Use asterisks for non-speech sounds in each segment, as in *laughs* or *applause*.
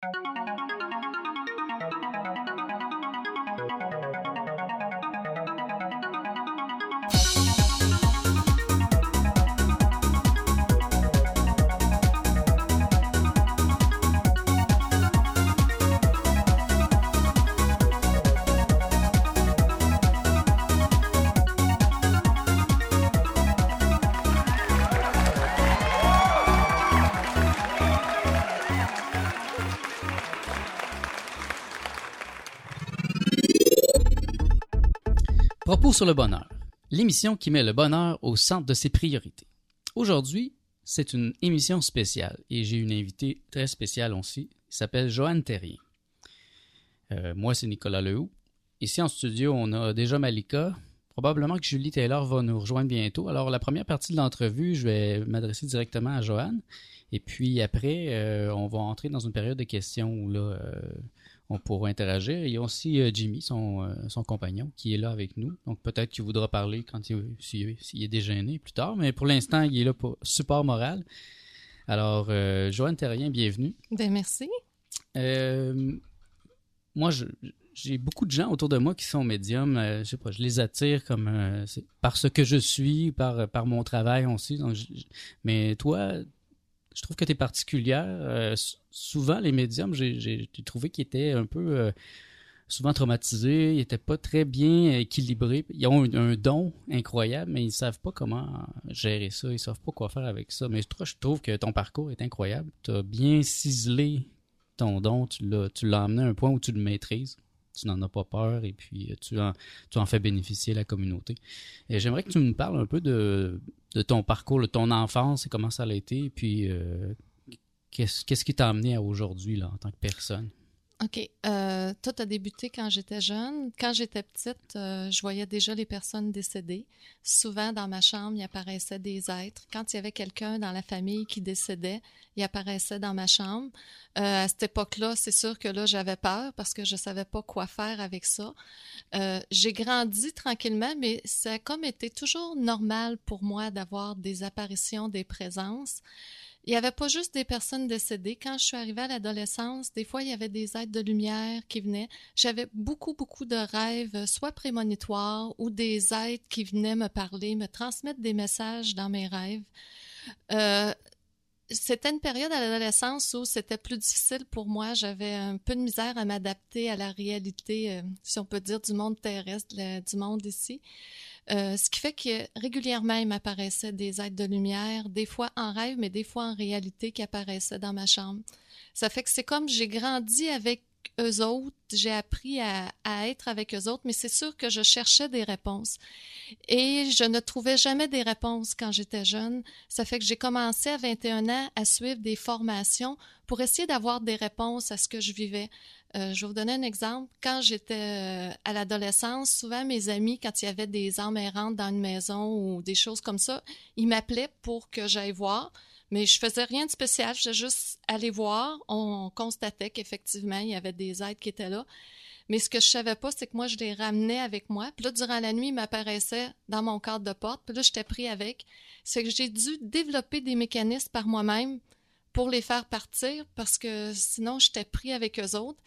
Propos sur le bonheur, l'émission qui met le bonheur au centre de ses priorités. Aujourd'hui, c'est une émission spéciale et j'ai une invitée très spéciale aussi. Il s'appelle Joanne Terrien. Euh, moi, c'est Nicolas Lehoux. Ici en studio, on a déjà Malika. Probablement que Julie Taylor va nous rejoindre bientôt. Alors, la première partie de l'entrevue, je vais m'adresser directement à Joanne. Et puis après, euh, on va entrer dans une période de questions où là, euh, on pourra interagir. Il y a aussi euh, Jimmy, son, euh, son compagnon, qui est là avec nous. Donc peut-être qu'il voudra parler quand il, s'il, s'il est déjeuné plus tard, mais pour l'instant, il est là pour support moral. Alors, euh, Joanne Terrien, bienvenue. Ben merci. Euh, moi, je- j'ai beaucoup de gens autour de moi qui sont médiums. euh, je sais pas, je les attire comme euh, c'est par ce que je suis, par, par mon travail aussi. Donc, je- mais toi, je trouve que tu es particulière. Euh, souvent, les médiums, j'ai trouvé qu'ils étaient un peu euh, souvent traumatisés, ils n'étaient pas très bien équilibrés. Ils ont un, don incroyable, mais ils savent pas comment gérer ça, ils savent pas quoi faire avec ça. Mais je trouve que ton parcours est incroyable. Tu as bien ciselé ton don, tu l'as tu l'as amené à un point où tu le maîtrises. Tu n'en as pas peur et puis euh, tu en, fais bénéficier la communauté. Et j'aimerais que tu me parles un peu de, ton parcours, de ton enfance et comment ça a été, et puis euh, qu'est-ce qu'est-ce qui t'a amené à aujourd'hui là, en tant que personne? OK. Euh, tout a débuté quand j'étais jeune. Quand j'étais petite, euh, je voyais déjà les personnes décédées. Souvent, dans ma chambre, il apparaissait des êtres. Quand il y avait quelqu'un dans la famille qui décédait, il apparaissait dans ma chambre. Euh, à cette époque-là, c'est sûr que là, j'avais peur parce que je savais pas quoi faire avec ça. Euh, j'ai grandi tranquillement, mais ça a comme été toujours normal pour moi d'avoir des apparitions, des présences. Il n'y avait pas juste des personnes décédées. Quand je suis arrivée à l'adolescence, des fois, il y avait des êtres de lumière qui venaient. J'avais beaucoup, beaucoup de rêves, euh, soit prémonitoires ou des êtres qui venaient me parler, me transmettre des messages dans mes rêves. Euh, c'était une période à l'adolescence où c'était plus difficile pour moi. J'avais un peu de misère à m'adapter à la réalité, euh, si on peut dire, du monde terrestre, du monde ici. Euh, ce qui fait que régulièrement, il m'apparaissait des êtres de lumière, des fois en rêve, mais des fois en réalité qui apparaissaient dans ma chambre. Ça fait que c'est comme j'ai grandi avec eux autres, j'ai appris à être avec eux autres, mais c'est sûr que je cherchais des réponses. Et je ne trouvais jamais des réponses quand j'étais jeune. Ça fait que j'ai commencé à 21 ans à suivre des formations pour essayer d'avoir des réponses à ce que je vivais. Euh, je vais vous donner un exemple. Quand j'étais euh, à l'adolescence, souvent mes amis, quand il y avait des âmes errantes dans une maison ou des choses comme ça, ils m'appelaient pour que j'aille voir. Mais je faisais rien de spécial, je faisais juste aller voir. On constatait qu'effectivement, il y avait des êtres qui étaient là. Mais ce que je savais pas, c'est que moi, je les ramenais avec moi. Puis là, durant la nuit, ils m'apparaissaient dans mon cadre de porte. Puis là, j'étais pris avec. C'est que j'ai dû développer des mécanismes par moi-même pour les faire partir parce que sinon, j'étais pris avec eux autres.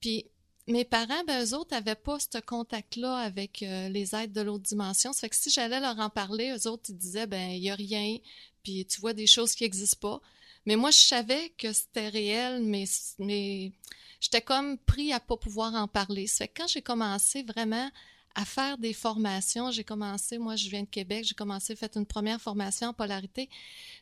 Puis mes parents, ben, eux autres, avaient pas ce contact-là avec euh, les êtres de l'autre dimension. Ça fait que si j'allais leur en parler, eux autres, ils disaient, ben, il y a rien, puis tu vois des choses qui n'existent pas. Mais moi, je savais que c'était réel, mais, mais j'étais comme pris à pas pouvoir en parler. Ça fait quand j'ai commencé vraiment à faire des formations, j'ai commencé, moi, je viens de Québec, j'ai commencé, fait une première formation en polarité.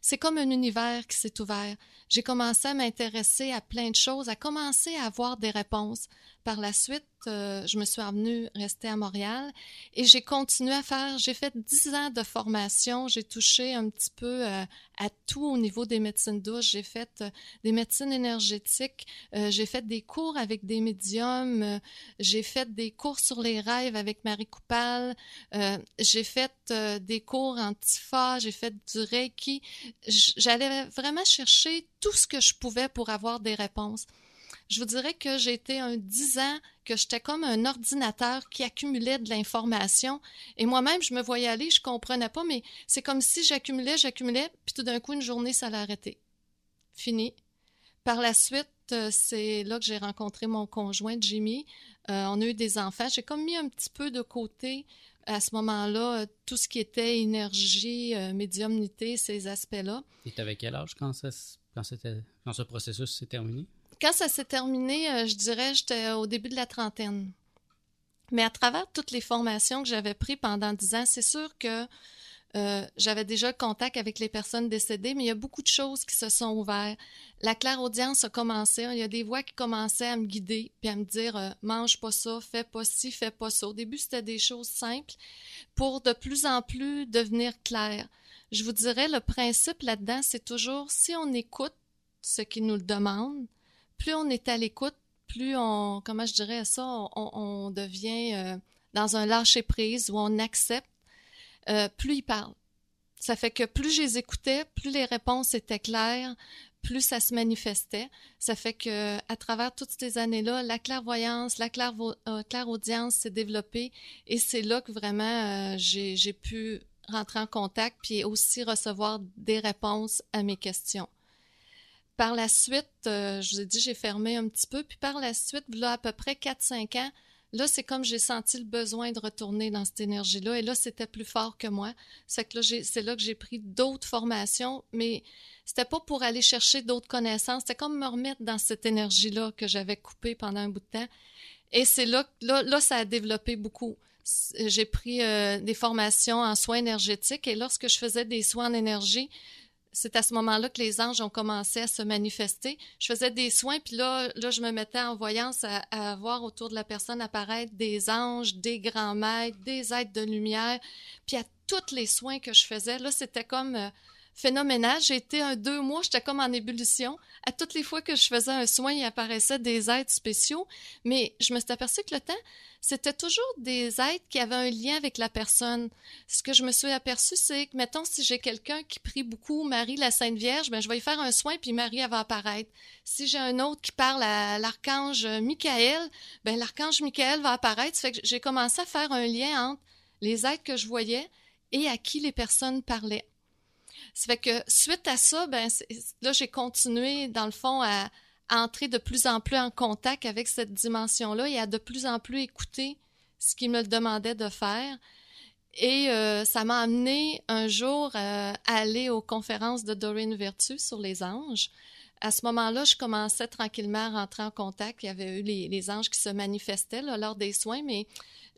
C'est comme un univers qui s'est ouvert. J'ai commencé à m'intéresser à plein de choses, à commencer à avoir des réponses. Par la suite, euh, je me suis revenue rester à Montréal et j'ai continué à faire, j'ai fait dix ans de formation, j'ai touché un petit peu euh, à tout au niveau des médecines douces, j'ai fait euh, des médecines énergétiques, j'ai fait des cours avec des médiums, j'ai fait des cours sur les rêves avec Marie Coupal, j'ai fait des cours antifa, j'ai fait du reiki, j'allais vraiment chercher tout ce que je pouvais pour avoir des réponses. Je vous dirais que j'ai été un dix ans que j'étais comme un ordinateur qui accumulait de l'information. Et moi-même, je me voyais aller, je comprenais pas, mais c'est comme si j'accumulais, j'accumulais, puis tout d'un coup, une journée, ça l'a arrêté. Fini. Par la suite, c'est là que j'ai rencontré mon conjoint Jimmy. on a eu des enfants. J'ai comme mis un petit peu de côté à ce moment-là tout ce qui était énergie, médiumnité, ces aspects-là. Et avec quel âge quand, ça, quand, quand ce processus s'est terminé? Quand ça s'est terminé, je dirais, j'étais au début de la trentaine. Mais à travers toutes les formations que j'avais prises pendant dix ans, c'est sûr que euh, j'avais déjà contact avec les personnes décédées, mais il y a beaucoup de choses qui se sont ouvertes. La claire audience a commencé. Il y a des voix qui commençaient à me guider puis à me dire euh, mange pas ça, fais pas ci, fais pas ça. Au début, c'était des choses simples pour de plus en plus devenir clair. Je vous dirais, le principe là-dedans, c'est toujours si on écoute ce qu'ils nous le demandent, plus on est à l'écoute, plus on, comment je dirais ça, on, devient euh, dans un lâcher prise où on accepte, euh, plus ils parlent. Ça fait que plus je les écoutais, plus les réponses étaient claires, plus ça se manifestait. Ça fait que à travers toutes ces années-là, la clairvoyance, la euh, clairaudience s'est développée et c'est là que vraiment j'ai pu rentrer en contact puis aussi recevoir des réponses à mes questions. Par la suite, euh, je vous ai dit, j'ai fermé un petit peu. Puis par la suite, là, à peu près 4-5 ans, là, c'est comme j'ai senti le besoin de retourner dans cette énergie-là. Et là, c'était plus fort que moi. C'est que là, c'est là que j'ai pris d'autres formations, mais c'était pas pour aller chercher d'autres connaissances. C'était comme me remettre dans cette énergie-là que j'avais coupée pendant un bout de temps. Et c'est là, là, ça a développé beaucoup. J'ai pris euh, des formations en soins énergétiques et lorsque je faisais des soins en énergie, c'est à ce moment-là que les anges ont commencé à se manifester. Je faisais des soins, puis là, là je me mettais en voyance à, voir autour de la personne apparaître des anges, des grands maîtres, des êtres de lumière. Puis à tous les soins que je faisais, là, c'était comme euh, phénoménal. J'ai été un deux mois, j'étais comme en ébullition. À toutes les fois que je faisais un soin, il apparaissait des êtres spéciaux. Mais je me suis aperçue que le temps, c'était toujours des êtres qui avaient un lien avec la personne. Ce que je me suis aperçu, c'est que, mettons, si j'ai quelqu'un qui prie beaucoup Marie la Sainte Vierge, ben, je vais y faire un soin, puis Marie, elle va apparaître. Si j'ai un autre qui parle à l'archange Michael, ben, l'archange Michael va apparaître. Ça que j'ai commencé à faire un lien entre les êtres que je voyais et à qui les personnes parlaient. Ça fait que suite à ça, ben, j'ai continué, dans le fond, à, entrer de plus en plus en contact avec cette dimension-là et à de plus en plus écouter ce qu'il me demandait de faire. Et euh, ça m'a amené un jour euh, à aller aux conférences de Doreen Vertu sur les anges. À ce moment-là, je commençais tranquillement à rentrer en contact. Il y avait eu les, anges qui se manifestaient lors des soins, mais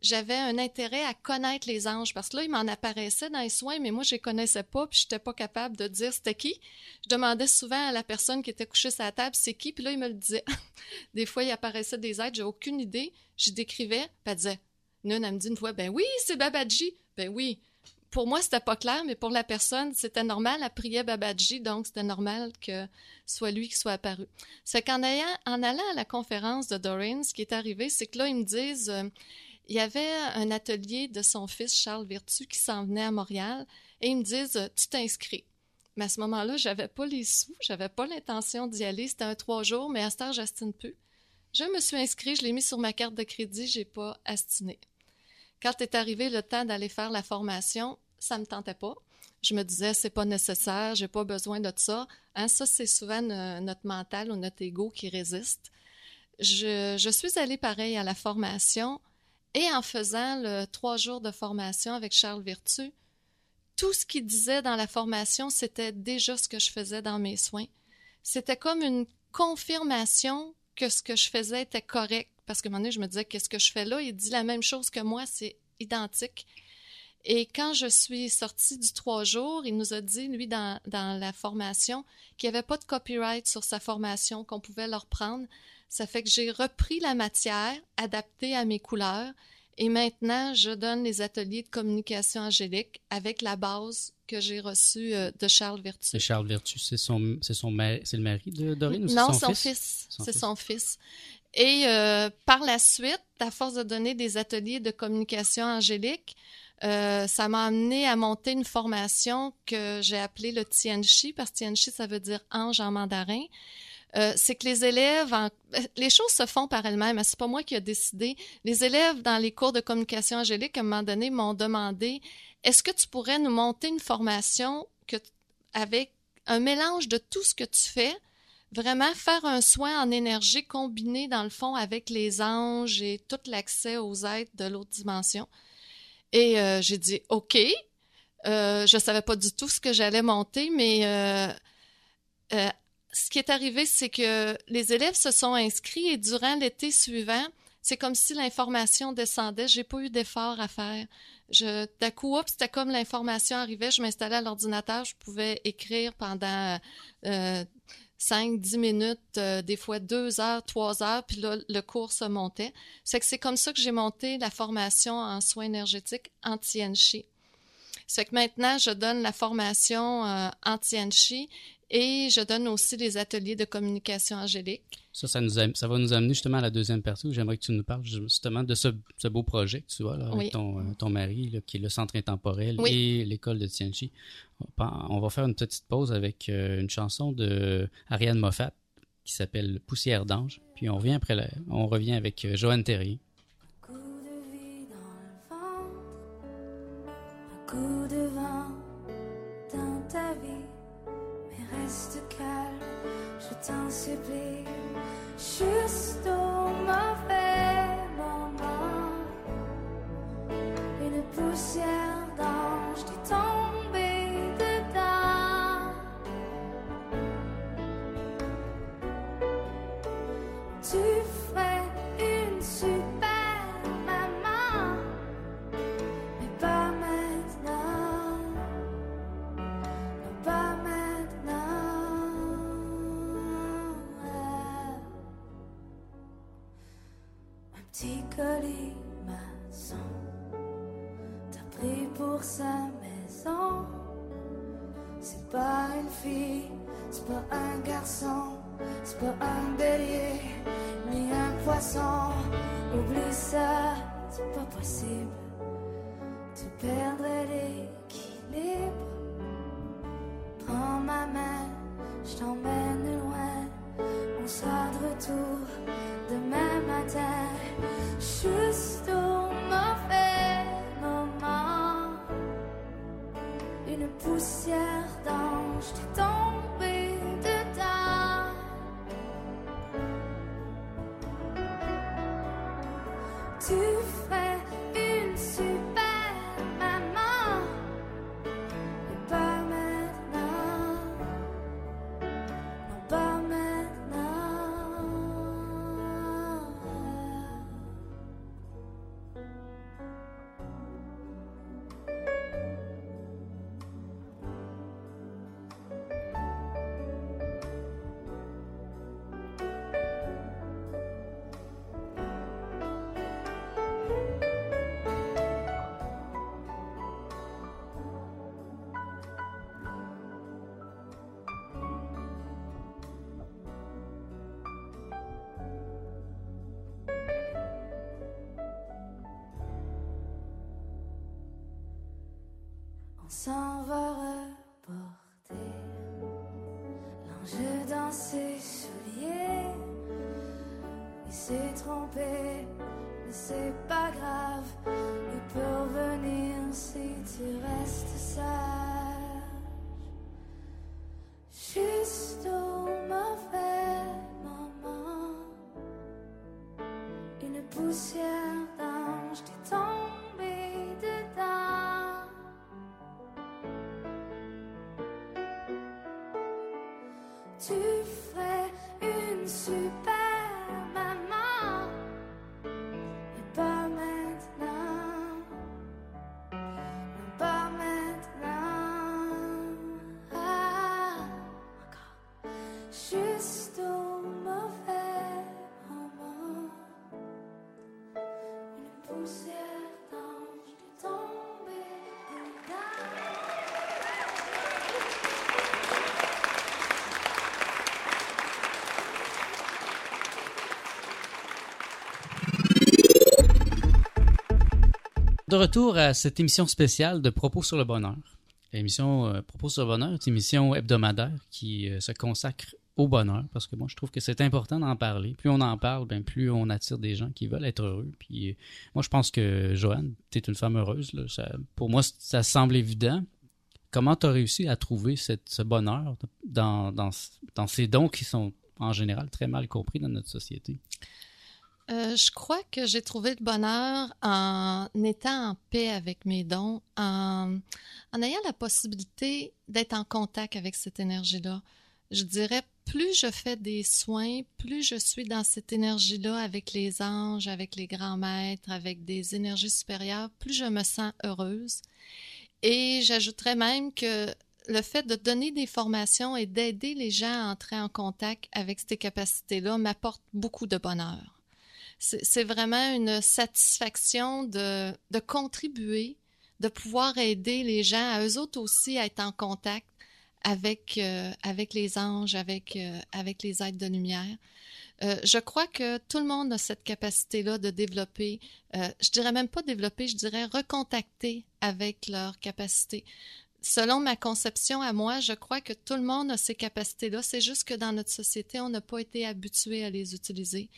j'avais un intérêt à connaître les anges parce que là, ils m'en apparaissaient dans les soins, mais moi, je les connaissais pas, puis j'étais pas capable de dire c'était qui. Je demandais souvent à la personne qui était couchée sur la table c'est qui, puis là, il me le disait. *laughs* des fois, il apparaissait des êtres, j'ai aucune idée. Je décrivais, puis elle disait, Nune, elle me dit une fois, ben oui, c'est Babaji. Ben oui. Pour moi, c'était pas clair, mais pour la personne, c'était normal. Elle priait Babaji, donc c'était normal que soit lui qui soit apparu. C'est qu'en en allant à la conférence de Doreen, ce qui est arrivé, c'est que là, ils me disent, euh, il y avait un atelier de son fils Charles Vertu qui s'en venait à Montréal et ils me disent Tu t'inscris. Mais à ce moment-là, j'avais pas les sous, j'avais pas l'intention d'y aller. C'était un trois jours, mais à ce temps, j'astine peu. Je me suis inscrit, je l'ai mis sur ma carte de crédit, j'ai pas astiné. Quand est arrivé le temps d'aller faire la formation, ça me tentait pas. Je me disais, c'est pas nécessaire, j'ai pas besoin de ça. Hein, ça, c'est souvent notre mental ou notre ego qui résiste. Je, suis allée pareil à la formation et en faisant le trois jours de formation avec Charles Vertu, tout ce qu'il disait dans la formation, c'était déjà ce que je faisais dans mes soins. C'était comme une confirmation que ce que je faisais était correct. Parce que un moment donné, je me disais, qu'est-ce que je fais là? Il dit la même chose que moi, c'est identique. Et quand je suis sortie du trois jours, il nous a dit, lui, dans, dans la formation, qu'il n'y avait pas de copyright sur sa formation, qu'on pouvait le reprendre. Ça fait que j'ai repris la matière adaptée à mes couleurs et maintenant je donne les ateliers de communication angélique avec la base que j'ai reçue euh, de Charles Vertu. Et Charles Vertu, c'est son, c'est son, c'est le mari de Dorine ou c'est non, son, fils? c'est son fils. Et euh, par la suite, à force de donner des ateliers de communication angélique, euh, ça m'a amené à monter une formation que j'ai appelée le Tianchi, parce que Tianchi, ça veut dire ange en mandarin. Euh, c'est que les élèves, les choses se font par elles-mêmes. Hein, c'est pas moi qui ai décidé. Les élèves dans les cours de communication angélique, à un moment donné, m'ont demandé est-ce que tu pourrais nous monter une formation avec un mélange de tout ce que tu fais, vraiment faire un soin en énergie combiné, dans le fond, avec les anges et tout l'accès aux êtres de l'autre dimension? Et euh, j'ai dit, OK. Euh, je savais pas du tout ce que j'allais monter, mais euh, euh, ce qui est arrivé, c'est que les élèves se sont inscrits et durant l'été suivant, c'est comme si l'information descendait. J'ai pas eu d'effort à faire. Je, d'un coup, c'était comme l'information arrivait. Je m'installais à l'ordinateur, je pouvais écrire pendant 5, 10 minutes, euh, des fois 2 heures, 3 heures, puis là, le cours se montait. C'est comme ça que j'ai monté la formation en soins énergétiques anti-enchi. C'est que maintenant, je donne la formation euh, anti-enchi et je donne aussi des ateliers de communication angélique. Ça, ça, nous ça va nous amener justement à la deuxième partie où j'aimerais que tu nous parles justement de ce, ce beau projet que tu as là, avec ton, euh, ton mari, là, qui est le centre intemporel Oui. et l'école de Tianchi. On va faire une petite pause avec euh, une chanson de Ariane Moffat qui s'appelle Poussière d'ange. Puis on revient après, la- on revient avec euh, Joanne Terrier. coup de vie dans le ventre, un coup de vent dans ta vie. Reste calme, je t'en supplie, s'en va reporter l'ange dans ses souliers. Il s'est trompé, mais c'est pas grave. Il peut revenir si tu restes sage. De retour à cette émission spéciale de Propos sur le bonheur. L'émission euh, Propos sur le bonheur est une émission hebdomadaire qui euh, se consacre au bonheur parce que moi je trouve que c'est important d'en parler. Plus on en parle, ben plus on attire des gens qui veulent être heureux. Puis euh, moi je pense que Joanne, tu es une femme heureuse. là. Pour moi ça semble évident. comment tu as réussi à trouver ce bonheur dans, dans ces dons qui sont en général très mal compris dans notre société? Euh, je crois que j'ai trouvé le bonheur en étant en paix avec mes dons, en, en ayant la possibilité d'être en contact avec cette énergie-là. Je dirais, plus je fais des soins, plus je suis dans cette énergie-là avec les anges, avec les grands maîtres, avec des énergies supérieures, plus je me sens heureuse. Et j'ajouterais même que le fait de donner des formations et d'aider les gens à entrer en contact avec ces capacités-là m'apporte beaucoup de bonheur c'est vraiment une satisfaction de, contribuer, de pouvoir aider les gens, à eux autres aussi, à être en contact avec, euh, avec les anges, avec, euh, avec les êtres de lumière. Euh, je crois que tout le monde a cette capacité-là de développer, je dirais même pas développer, je dirais recontacter avec leur capacité selon ma conception à moi, je crois que tout le monde a ces capacités-là. C'est juste que dans notre société, on n'a pas été habitué à les utiliser.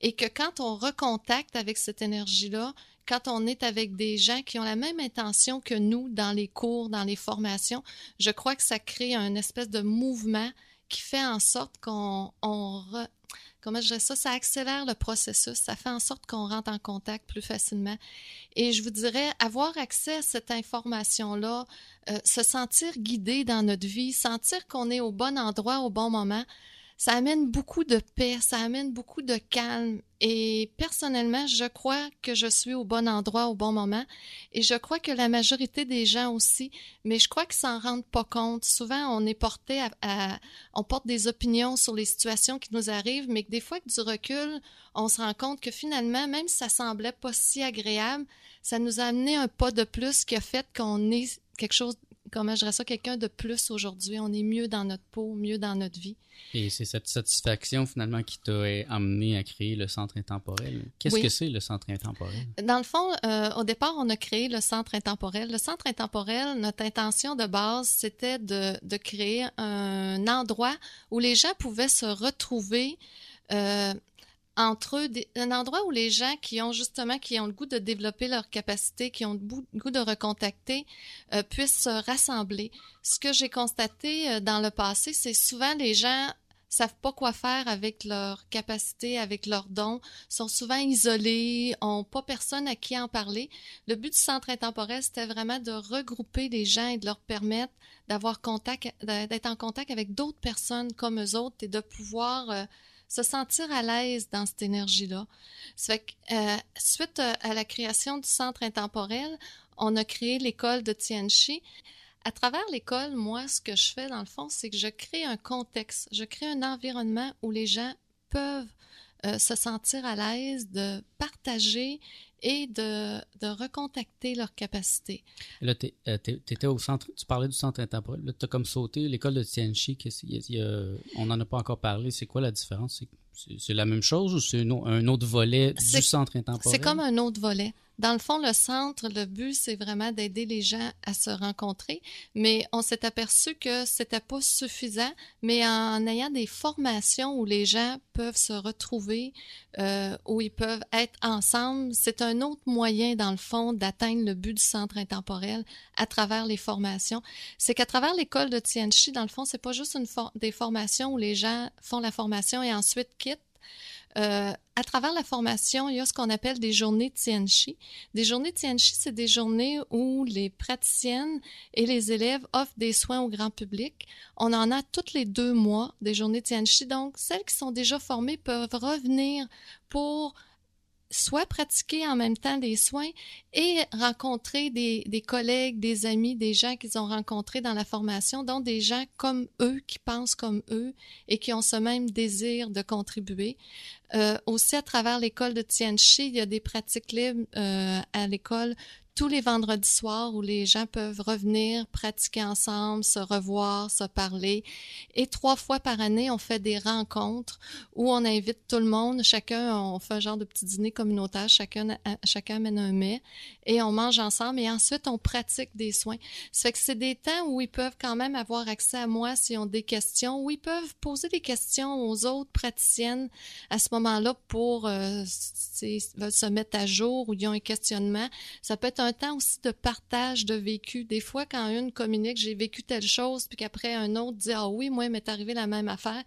Et que quand on recontacte avec cette énergie-là, quand on est avec des gens qui ont la même intention que nous dans les cours, dans les formations, je crois que ça crée un espèce de mouvement qui fait en sorte qu'on on comment je dirais ça, ça accélère le processus, ça fait en sorte qu'on rentre en contact plus facilement. Et je vous dirais, avoir accès à cette information-là, euh, se sentir guidé dans notre vie, sentir qu'on est au bon endroit au bon moment, ça amène beaucoup de paix, ça amène beaucoup de calme. Et personnellement, je crois que je suis au bon endroit au bon moment. Et je crois que la majorité des gens aussi, mais je crois qu'ils s'en rendent pas compte. Souvent, on est porté à, on porte des opinions sur les situations qui nous arrivent, mais que des fois, avec du recul, on se rend compte que finalement, même si ça semblait pas si agréable, ça nous a amené un pas de plus qui a fait qu'on est quelque chose comment je ça, quelqu'un de plus aujourd'hui? On est mieux dans notre peau, mieux dans notre vie. Et c'est cette satisfaction finalement qui t'a amené à créer le centre intemporel? Qu'est-ce que c'est le centre intemporel? Dans le fond, euh, au départ, on a créé le centre intemporel. Le centre intemporel, notre intention de base, c'était de, de, créer un endroit où les gens pouvaient se retrouver. Euh, entre eux, un endroit où les gens qui ont justement, qui ont le goût de développer leur capacité, qui ont le goût de recontacter, euh, puissent se rassembler. Ce que j'ai constaté euh, dans le passé, c'est souvent les gens savent pas quoi faire avec leur capacité, avec leurs dons, sont souvent isolés, ont pas personne à qui en parler. Le but du centre intemporel, c'était vraiment de regrouper les gens et de leur permettre d'avoir contact, d'être en contact avec d'autres personnes comme eux autres et de pouvoir euh, se sentir à l'aise dans cette énergie-là. euh, suite euh, à la création du centre intemporel, on a créé l'école de Tianchi. À travers l'école, moi, ce que je fais dans le fond, c'est que je crée un contexte, je crée un environnement où les gens peuvent euh, se sentir à l'aise de partager et de, de recontacter leurs capacités. Là, tu étais au centre, tu parlais du centre intemporel. Là, tu as comme sauté l'école de Tianchi. on n'en a pas encore parlé. C'est quoi la différence? C'est la même chose ou c'est un autre volet du centre intemporel? C'est comme un autre volet. Dans le fond, le centre, le but, c'est vraiment d'aider les gens à se rencontrer, mais on s'est aperçu que c'était pas suffisant, mais en ayant des formations où les gens peuvent se retrouver, euh, où ils peuvent être ensemble, c'est un autre moyen, dans le fond, d'atteindre le but du centre intemporel à travers les formations. C'est qu'à travers l'école de Tianchi, dans le fond, c'est pas juste une des formations où les gens font la formation et ensuite quittent, euh, à travers la formation, il y a ce qu'on appelle des journées Tianchi. Des journées Tianchi, c'est des journées où les praticiennes et les élèves offrent des soins au grand public. On en a toutes les deux mois des journées Tianchi. Donc, celles qui sont déjà formées peuvent revenir pour soit pratiquer en même temps des soins et rencontrer des, des collègues, des amis, des gens qu'ils ont rencontrés dans la formation, dont des gens comme eux, qui pensent comme eux et qui ont ce même désir de contribuer. Euh, aussi, à travers l'école de Tianchi, il y a des pratiques libres euh, à l'école tous les vendredis soirs où les gens peuvent revenir, pratiquer ensemble, se revoir, se parler. Et trois fois par année, on fait des rencontres où on invite tout le monde. Chacun, on fait un genre de petit dîner communautaire. Chacun, chacun amène un mets et on mange ensemble. Et ensuite, on pratique des soins. Ça fait que c'est des temps où ils peuvent quand même avoir accès à moi s'ils ont des questions, où ils peuvent poser des questions aux autres praticiennes à ce moment-là pour, euh, ils veulent se mettre à jour ou ils ont un questionnement. Ça peut être un temps aussi de partage de vécu. Des fois, quand une communique, j'ai vécu telle chose, puis qu'après un autre dit, ah oui, moi, il m'est arrivé la même affaire,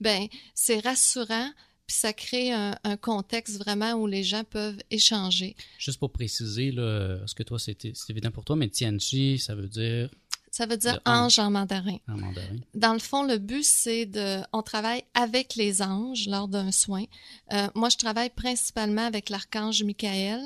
ben c'est rassurant puis ça crée un, contexte vraiment où les gens peuvent échanger. Juste pour préciser, là, ce que toi, c'est évident pour toi, mais Tianchi, ça veut dire ça veut dire ange en mandarin. En mandarin. Dans le fond, le but, c'est de. On travaille avec les anges lors d'un soin. Euh, moi, je travaille principalement avec l'archange Michael.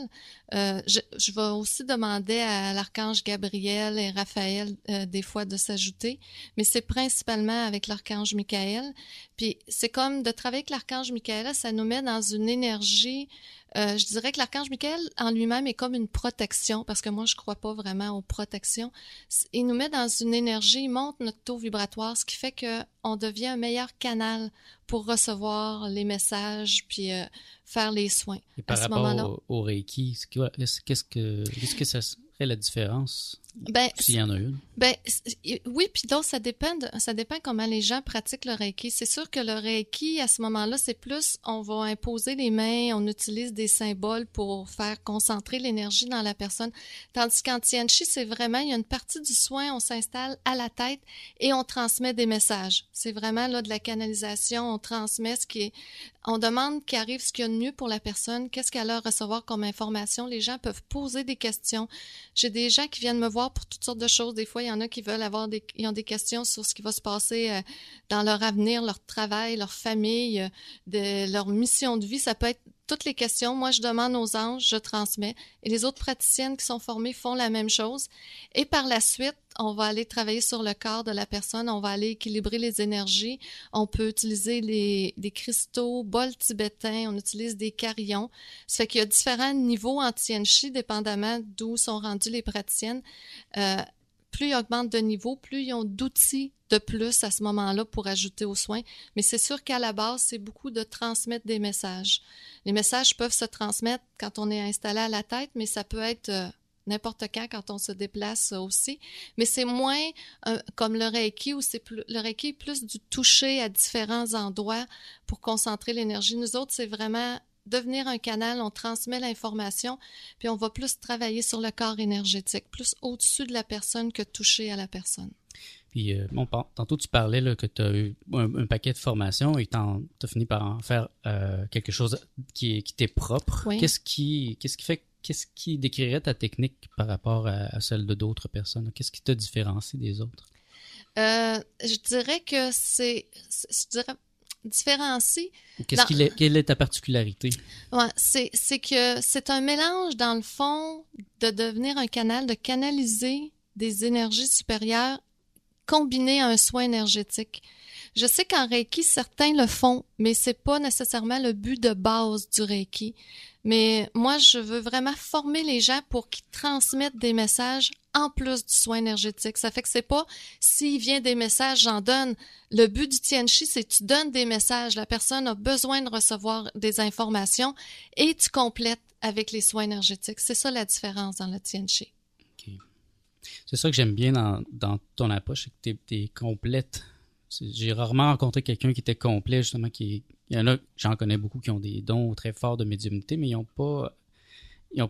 Euh, je, je, vais aussi demander à l'archange Gabriel et Raphaël euh, des fois de s'ajouter, mais c'est principalement avec l'archange Michael. Puis c'est comme de travailler avec l'archange Michael, ça nous met dans une énergie euh, je dirais que l'archange Michael en lui-même est comme une protection, parce que moi, je ne crois pas vraiment aux protections. Il nous met dans une énergie, il monte notre taux vibratoire, ce qui fait qu'on devient un meilleur canal pour recevoir les messages puis euh, faire les soins. Et par rapport au, Reiki, qu'est-ce que, qu'est-ce que ça serait la différence? Ben, S'il y en a une. Ben, oui, puis donc ça dépend, ça dépend comment les gens pratiquent le Reiki. C'est sûr que le Reiki, à ce moment-là, c'est plus, on va imposer les mains, on utilise des symboles pour faire concentrer l'énergie dans la personne. Tandis qu'en Tianchi, c'est vraiment, il y a une partie du soin, on s'installe à la tête et on transmet des messages. C'est vraiment là de la canalisation, on transmet ce qui est, on demande qu'il arrive ce qu'il y a de mieux pour la personne, qu'est-ce qu'elle a à recevoir comme information. Les gens peuvent poser des questions. J'ai des gens qui viennent me voir pour toutes sortes de choses. Des fois, il y en a qui veulent avoir des, ils ont des questions sur ce qui va se passer euh, dans leur avenir, leur travail, leur famille, euh, de leur mission de vie. Ça peut être toutes les questions. Moi, je demande aux anges, je transmets. Et les autres praticiennes qui sont formées font la même chose. Et par la suite, on va aller travailler sur le corps de la personne, on va aller équilibrer les énergies. On peut utiliser les, des cristaux, bols tibétains, on utilise des carillons. Ça fait qu'il y a différents niveaux en Tianchi, dépendamment d'où sont rendues les praticiennes. Euh, plus ils augmentent de niveau, plus ils ont d'outils de plus à ce moment-là pour ajouter aux soins. Mais c'est sûr qu'à la base, c'est beaucoup de transmettre des messages. Les messages peuvent se transmettre quand on est installé à la tête, mais ça peut être euh, n'importe quand quand on se déplace aussi. Mais c'est moins euh, comme le Reiki où c'est le Reiki plus du toucher à différents endroits pour concentrer l'énergie. Nous autres, c'est vraiment devenir un canal, on transmet l'information, puis on va plus travailler sur le corps énergétique, plus au-dessus de la personne que toucher à la personne. Puis, euh, bon, tantôt, tu parlais là, que tu as eu un, paquet de formations et tu as fini par en faire euh, quelque chose qui, qui t'est propre. Qu'est-ce qui, qu'est-ce qui fait, qu'est-ce qui décrirait ta technique par rapport à, celle de d'autres personnes? Qu'est-ce qui te différencie des autres? Euh, je dirais que c'est, je dirais, différencie. Qu'est-ce est, quelle est ta particularité? Ouais, c'est, c'est que c'est un mélange, dans le fond, de devenir un canal, de canaliser des énergies supérieures combinées à un soin énergétique. Je sais qu'en Reiki, certains le font, mais c'est pas nécessairement le but de base du Reiki. Mais moi, je veux vraiment former les gens pour qu'ils transmettent des messages en plus du soin énergétique. Ça fait que c'est pas s'il vient des messages, j'en donne. Le but du Tianchi, c'est tu donnes des messages. La personne a besoin de recevoir des informations et tu complètes avec les soins énergétiques. C'est ça la différence dans le Tianchi. C'est ça que j'aime bien dans, ton approche, c'est que tu es, complète. J'ai rarement rencontré quelqu'un qui était complet, justement, qui il y en a, j'en connais beaucoup qui ont des dons très forts de médiumnité, mais ils n'ont pas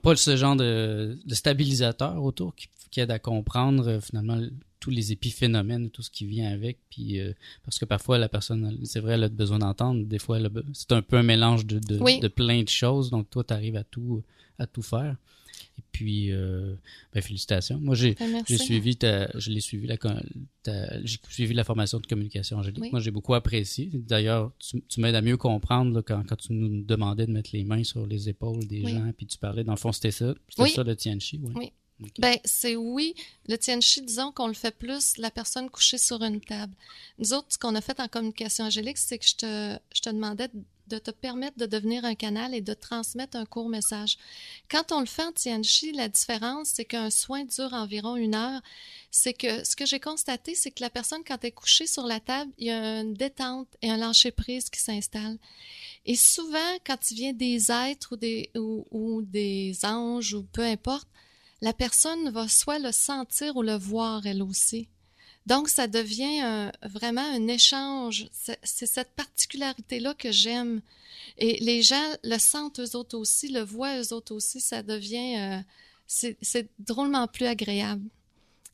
pas ce genre de, stabilisateur autour qui, qui, aide à comprendre euh, finalement tous les épiphénomènes, tout ce qui vient avec. Puis euh, parce que parfois la personne, c'est vrai, elle a besoin d'entendre. Des fois, c'est un peu un mélange de, de, plein de choses. Donc toi, tu arrives à tout à tout faire. Et puis, euh, ben, félicitations. Moi, j'ai ben, suivi ta, je l'ai suivi la, j'ai suivi la formation de communication angélique. Moi, j'ai beaucoup apprécié. D'ailleurs, tu, m'aides à mieux comprendre quand, quand, tu nous demandais de mettre les mains sur les épaules des gens, puis tu parlais, dans le fond, c'était ça. C'était ça le Tianchi, oui. Oui. Ben, c'est oui. Le tianchi, disons qu'on le fait plus la personne couchée sur une table. Nous autres, ce qu'on a fait en communication angélique, c'est que je te, je te demandais de te permettre de devenir un canal et de transmettre un court message. Quand on le fait en Tianchi, la différence, c'est qu'un soin dure environ une heure. C'est que ce que j'ai constaté, c'est que la personne, quand elle est couchée sur la table, il y a une détente et un lâcher-prise qui s'installe. Et souvent, quand il vient des êtres ou des, ou des anges ou peu importe, la personne va soit le sentir ou le voir elle aussi. Donc, ça devient vraiment un échange. C'est cette particularité-là que j'aime. Et les gens le sentent eux autres aussi, le voient eux autres aussi. Ça devient... euh, c'est drôlement plus agréable.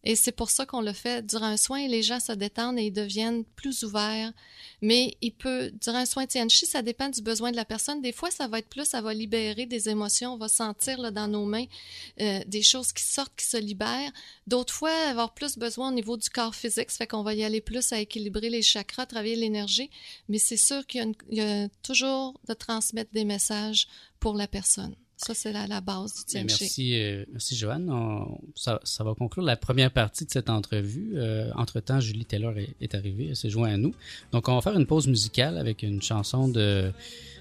Et c'est pour ça qu'on le fait durant un soin. Les gens se détendent et ils deviennent plus ouverts. Mais il peut, durant un soin Tianchi, ça dépend du besoin de la personne. Des fois, ça va être plus, ça va libérer des émotions. On va sentir là, dans nos mains euh, des choses qui sortent, qui se libèrent. D'autres fois, avoir plus besoin au niveau du corps physique. Ça fait qu'on va y aller plus à équilibrer les chakras, travailler l'énergie. Mais c'est sûr qu'il y a, toujours de transmettre des messages pour la personne. Ça, c'est la, la base du Ben, Tianchi. merci, euh, merci Joanne. On- ça, ça va conclure la première partie de cette entrevue. Euh, entre-temps, Julie Taylor est, est arrivée, elle s'est jointe à nous. Donc, on va faire une pause musicale avec une chanson de,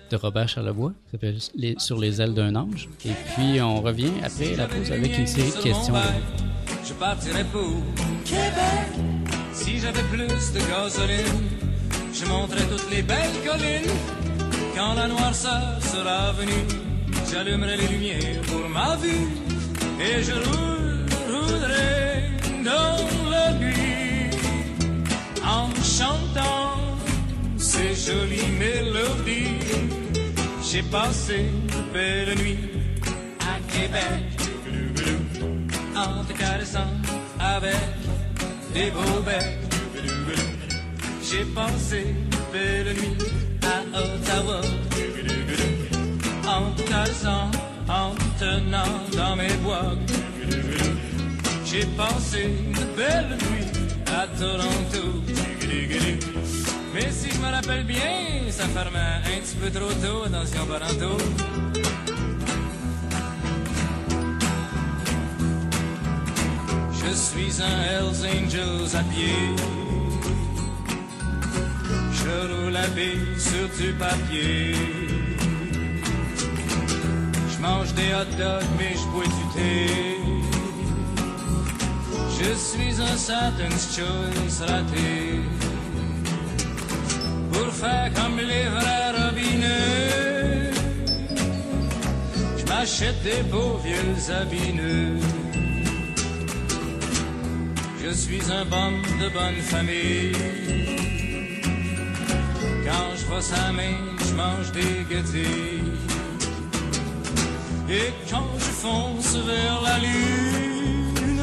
de Robert Charlebois qui s'appelle Les- Sur les ailes d'un ange. Et puis, on revient après la pause avec une série de questions. Je partirais pour Québec. Si j'avais plus de gasoline, je monterais toutes les belles collines. Quand la noirceur sera venue, j'allumerai les lumières pour ma vue. Et je roule- roulerai dans la nuit en chantant ces jolies mélodies. J'ai passé de belles nuits à Québec en te caressant avec des beaux becs. J'ai passé de belles nuits à Ottawa en te caressant, en te tenant dans mes bois. J'ai passé de belles nuits à Toronto. Mais si je me rappelle bien, ça ferme un petit peu trop tôt, attention parento. Je suis un Hells Angels à pied. Je roule à pied sur du papier. Je mange des hot dogs, mais je bois du thé. Je suis un Satan's Choice raté. Pour faire comme les vrais robineux, je m'achète des beaux vieux habineux. Je suis un bum de bonne famille. Quand je vois sa main, je mange des gâtés. Et quand je fonce vers la lune,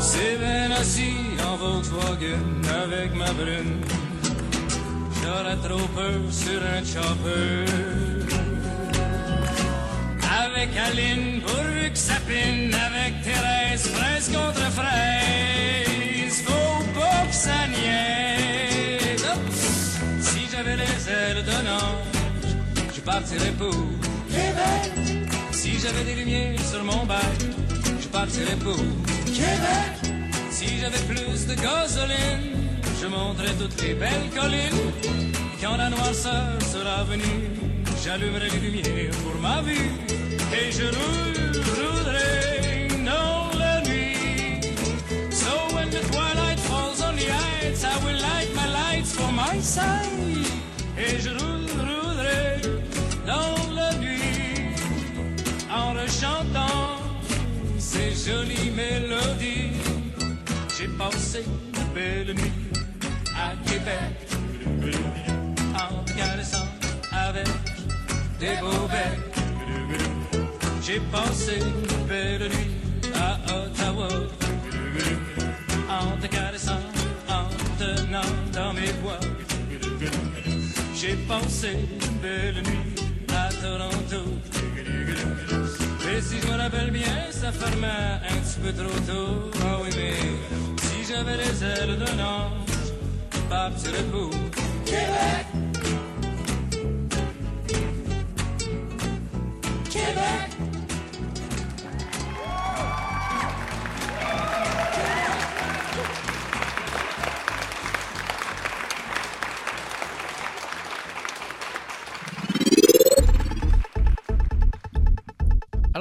c'est bien assis en Volkswagen avec ma brune. J'aurais trop peur sur un chopper. Avec Aline, pourvu que ça. Avec Thérèse, fraise contre fraise. Faut pas que ça niaise. Si j'avais les ailes d'un ange, je partirais pour Québec. Si j'avais des lumières sur mon bac, je partirais pour Québec. Si j'avais plus de gasoline, je monterais toutes les belles collines. Quand la noirceur sera venue, j'allumerai les lumières pour ma vue. Et je roule, roulerai dans la nuit. So when the twilight falls on the heights, I will light my lights for my side. Et je roule, roulerai dans en rechantant ces jolies mélodies. J'ai passé de belles nuits à Québec en caressant avec des beaux becs. J'ai passé de belles nuits à Ottawa en te caressant, en te tenant dans mes bois. J'ai passé une belle nuit à Toronto. Et si je me rappelle bien, ça fermait un petit peu trop tôt. Ah oui, mais si j'avais les ailes d'un ange, je partirais pour Québec. Québec.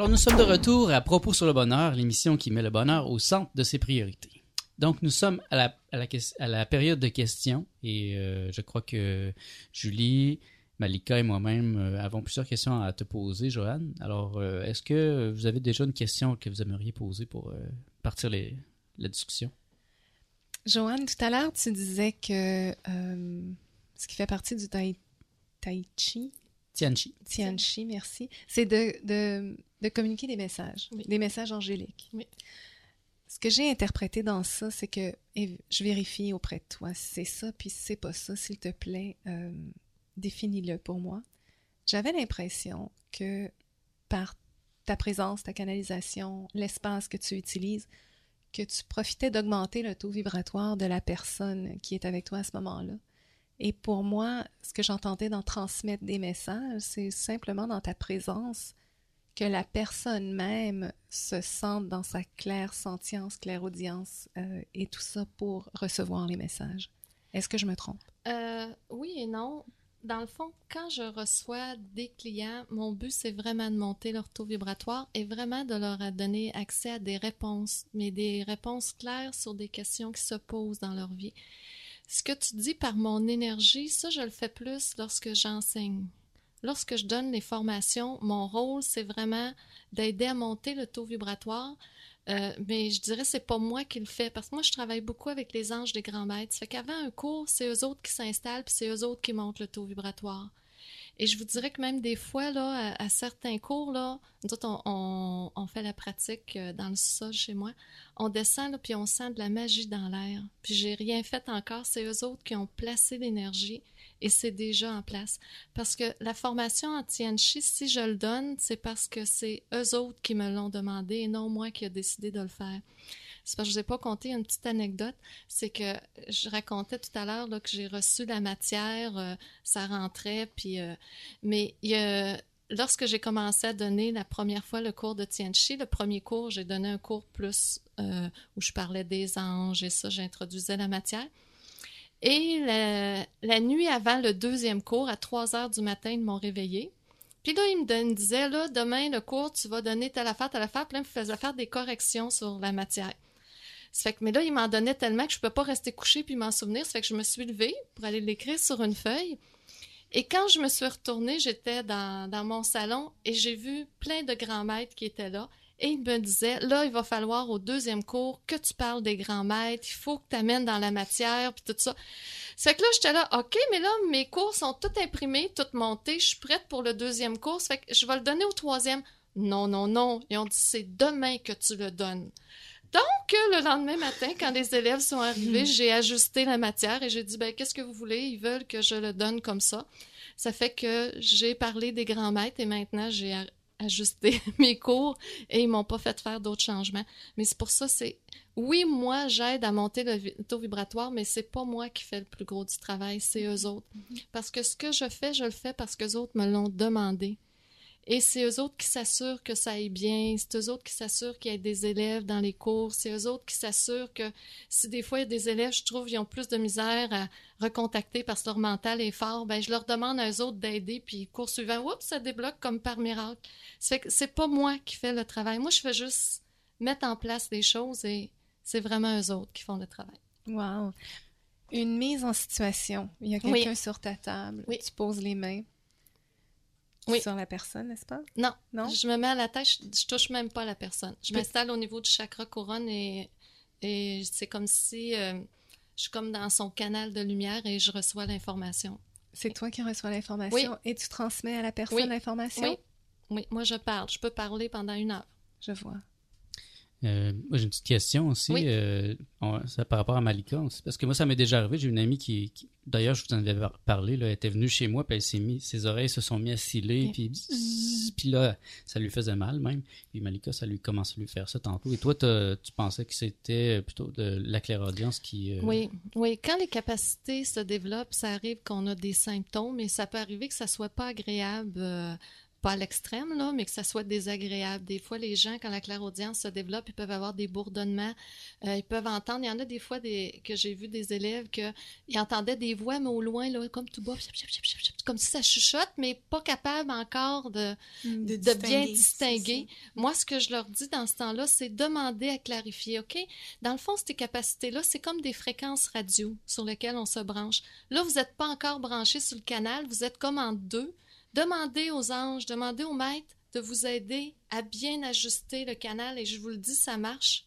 Alors, nous sommes de retour à Propos sur le bonheur, l'émission qui met le bonheur au centre de ses priorités. Donc, nous sommes à la, période de questions et euh, je crois que Julie, Malika et moi-même euh, avons plusieurs questions à te poser, Joanne. Alors, euh, est-ce que vous avez déjà une question que vous aimeriez poser pour partir les- la discussion? Joanne, tout à l'heure, tu disais que ce qui fait partie du tai, tai chi, Tianchi. Tianchi, merci, c'est de, de, de communiquer des messages, Oui. des messages angéliques. Oui. Ce que j'ai interprété dans ça, c'est que et je vérifie auprès de toi si c'est ça, puis si c'est pas ça, s'il te plaît, euh, définis-le pour moi. J'avais l'impression que par ta présence, ta canalisation, l'espace que tu utilises, que tu profitais d'augmenter le taux vibratoire de la personne qui est avec toi à ce moment-là. Et pour moi, ce que j'entendais dans transmettre des messages, c'est simplement dans ta présence que la personne même se sente dans sa claire sentience, claire audience euh, et tout ça pour recevoir les messages. Est-ce que je me trompe? Euh, oui et non. Dans le fond, quand je reçois des clients, mon but, c'est vraiment de monter leur taux vibratoire et vraiment de leur donner accès à des réponses, mais des réponses claires sur des questions qui se posent dans leur vie. Ce que tu dis par mon énergie, ça, je le fais plus lorsque j'enseigne. Lorsque je donne les formations, mon rôle, c'est vraiment d'aider à monter le taux vibratoire. Euh, mais je dirais c'est pas moi qui le fais parce que moi je travaille beaucoup avec les anges des grands maîtres. Ça fait qu'avant un cours, c'est eux autres qui s'installent puis c'est eux autres qui montent le taux vibratoire. Et je vous dirais que même des fois, là, à, certains cours, là, nous autres, on fait la pratique euh, dans le sol chez moi. On descend, là, puis on sent de la magie dans l'air. Puis j'ai rien fait encore. C'est eux autres qui ont placé l'énergie et c'est déjà en place. Parce que la formation en Tianchi, si je le donne, c'est parce que c'est eux autres qui me l'ont demandé et non moi qui ai décidé de le faire. C'est parce que je vous ai pas conté une petite anecdote. C'est que je racontais tout à l'heure que j'ai reçu la matière, euh, ça rentrait, puis euh, mais lorsque j'ai commencé à donner la première fois le cours de Tianchi, le premier cours, j'ai donné un cours plus euh, où je parlais des anges et ça, j'introduisais la matière. Et la, nuit avant le deuxième cours, à 3 heures du matin, ils m'ont réveillé. Puis là, il me, disait, là, demain, le cours, tu vas donner telle affaire, telle affaire. Puis là, il me faisait faire des corrections sur la matière. Ça que, mais là, il m'en donnait tellement que je ne peux pas rester couché puis m'en souvenir. Ça fait que je me suis levée pour aller l'écrire sur une feuille. Et quand je me suis retournée, j'étais dans, mon salon et j'ai vu plein de grands maîtres qui étaient là. Et il me disait, là, il va falloir au deuxième cours que tu parles des grands maîtres, il faut que tu amènes dans la matière, puis tout ça. C'est que là, j'étais là, OK, mais là, mes cours sont tous imprimés, toutes montés, je suis prête pour le deuxième cours, fait que je vais le donner au troisième. Non, non, non. Ils ont dit, c'est demain que tu le donnes. Donc, le lendemain matin, quand les élèves sont arrivés, j'ai ajusté la matière et j'ai dit, ben, qu'est-ce que vous voulez? Ils veulent que je le donne comme ça. Ça fait que j'ai parlé des grands maîtres et maintenant, j'ai ajusté *laughs* mes cours et ils m'ont pas fait faire d'autres changements. Mais c'est pour ça, c'est oui, moi, j'aide à monter le taux vibratoire, mais c'est pas moi qui fais le plus gros du travail, c'est eux autres. Parce que ce que je fais, je le fais parce que autres me l'ont demandé. Et c'est eux autres qui s'assurent que ça aille bien, c'est eux autres qui s'assurent qu'il y ait des élèves dans les cours, c'est eux autres qui s'assurent que si des fois il y a des élèves, je trouve, ils ont plus de misère à recontacter parce que leur mental est fort, ben je leur demande à eux autres d'aider, puis cours suivant, oups, ça débloque comme par miracle. C'est que c'est pas moi qui fais le travail. Moi, je fais juste mettre en place les choses et c'est vraiment eux autres qui font le travail. Wow. Une mise en situation. Il y a quelqu'un oui. sur ta table. Oui. Tu poses les mains oui. sur la personne, n'est-ce pas? Non. Non? Je me mets à la tête, je, je touche même pas la personne. Je m'installe au niveau du chakra couronne et, et c'est comme si euh, je suis comme dans son canal de lumière et je reçois l'information. C'est toi qui reçois l'information oui. et tu transmets à la personne oui. l'information? Oui. Oui, moi je parle. Je peux parler pendant une heure. Je vois. Euh, moi, j'ai une petite question aussi, oui. euh, on, ça, par rapport à Malika aussi, parce que moi, ça m'est déjà arrivé. J'ai une amie qui, qui d'ailleurs, je vous en avais parlé, là, elle était venue chez moi, puis elle s'est mis, ses oreilles se sont mis à sciller, Oui. puis, puis là, ça lui faisait mal même. Puis Malika, ça lui commençait à lui faire ça tantôt. Et toi, tu pensais que c'était plutôt de la clairaudience qui. euh, Oui, oui. Quand les capacités se développent, ça arrive qu'on a des symptômes, et ça peut arriver que ça soit pas agréable. Pas à l'extrême, là, mais que ça soit désagréable. Des fois, les gens, quand la clairaudience se développe, ils peuvent avoir des bourdonnements, euh, ils peuvent entendre. Il y en a des fois des, que j'ai vu des élèves que ils entendaient des voix, mais au loin, là, comme tout bas, comme si ça chuchote, mais pas capable encore de, Mm. de, de bien distinguer. Moi, ce que je leur dis dans ce temps-là, c'est demander à clarifier, OK? Dans le fond, ces capacités-là, c'est comme des fréquences radio sur lesquelles on se branche. Là, vous n'êtes pas encore branché sur le canal, vous êtes comme en deux. Demandez aux anges, demandez aux maîtres de vous aider à bien ajuster le canal et je vous le dis, ça marche.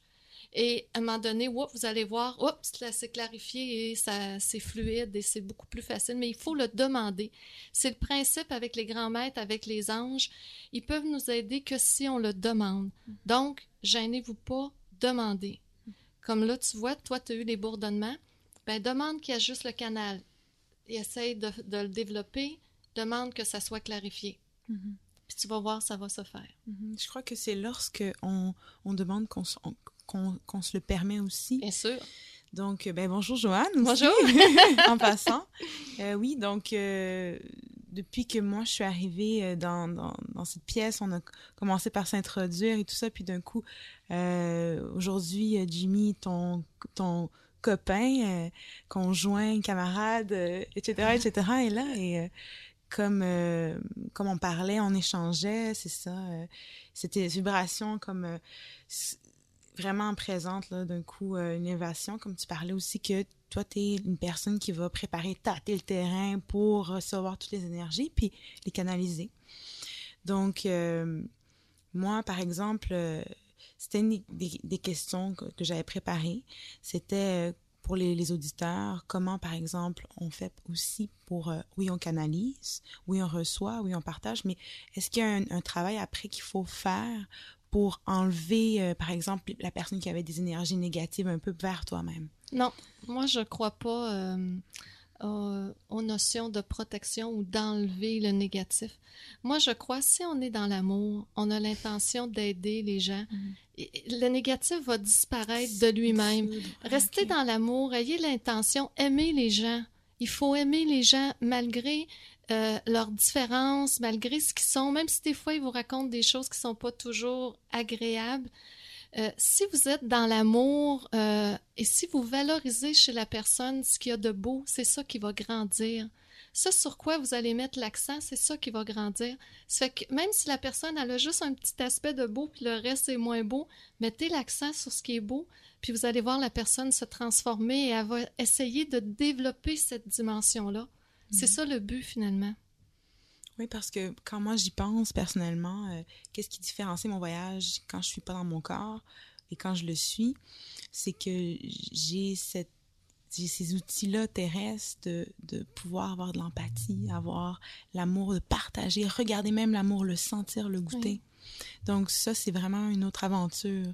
Et à un moment donné, vous allez voir, oups, c'est clarifié et ça, c'est fluide et c'est beaucoup plus facile, mais il faut le demander. C'est le principe avec les grands maîtres, avec les anges. Ils peuvent nous aider que si on le demande. Donc, gênez-vous pas, demandez. Comme là, tu vois, toi, tu as eu les bourdonnements. Ben, demande qu'il y a juste le canal. Et essaye de, de le développer. Demande que ça soit clarifié. Puis tu vas voir, ça va se faire. Mhm. Je crois que c'est lorsque on, on demande qu'on se, qu'on- qu'on se le permet aussi. Bien sûr. Donc, euh, ben, bonjour Joanne. Bonjour. *laughs* en passant. *laughs* Euh, oui, donc, euh, depuis que moi, je suis arrivée dans, dans, dans cette pièce, on a commencé par s'introduire et tout ça. Puis d'un coup, euh, aujourd'hui, Jimmy, ton, ton copain, conjoint, camarade, etc., etc., est là. Et comme, euh, comme on parlait, on échangeait, c'est ça. euh, C'était des vibrations comme... euh, vraiment présente là d'un coup une évasion comme tu parlais aussi que toi tu es une personne qui va préparer tâter le terrain pour recevoir toutes les énergies puis les canaliser donc moi par exemple c'était des, des questions que, j'avais préparées c'était pour les, auditeurs comment par exemple on fait aussi pour euh, oui on canalise oui on reçoit oui on partage mais est-ce qu'il y a un, un travail après qu'il faut faire pour enlever, euh, par exemple, la personne qui avait des énergies négatives un peu vers toi-même? Non, moi, je crois pas euh, euh, aux notions de protection ou d'enlever le négatif. Moi, je crois, si on est dans l'amour, on a l'intention d'aider les gens, et le négatif va disparaître de lui-même. Restez Ok. dans l'amour, ayez l'intention, aimez les gens. Il faut aimer les gens malgré euh, leurs différences, malgré ce qu'ils sont, même si des fois ils vous racontent des choses qui sont pas toujours agréables. Euh, si vous êtes dans l'amour euh, et si vous valorisez chez la personne ce qu'il y a de beau, c'est ça qui va grandir. Ça sur quoi vous allez mettre l'accent, c'est ça qui va grandir. Ça fait que même si la personne elle a juste un petit aspect de beau puis le reste est moins beau, mettez l'accent sur ce qui est beau, puis vous allez voir la personne se transformer et elle va essayer de développer cette dimension-là. C'est ça le but finalement. Oui, parce que quand moi j'y pense personnellement, euh, qu'est-ce qui différencie mon voyage quand je suis pas dans mon corps et quand je le suis, c'est que j'ai cette j'ai ces outils-là terrestres de, de pouvoir avoir de l'empathie, avoir l'amour, de partager, regarder même l'amour, le sentir, le goûter. Donc ça, c'est vraiment une autre aventure.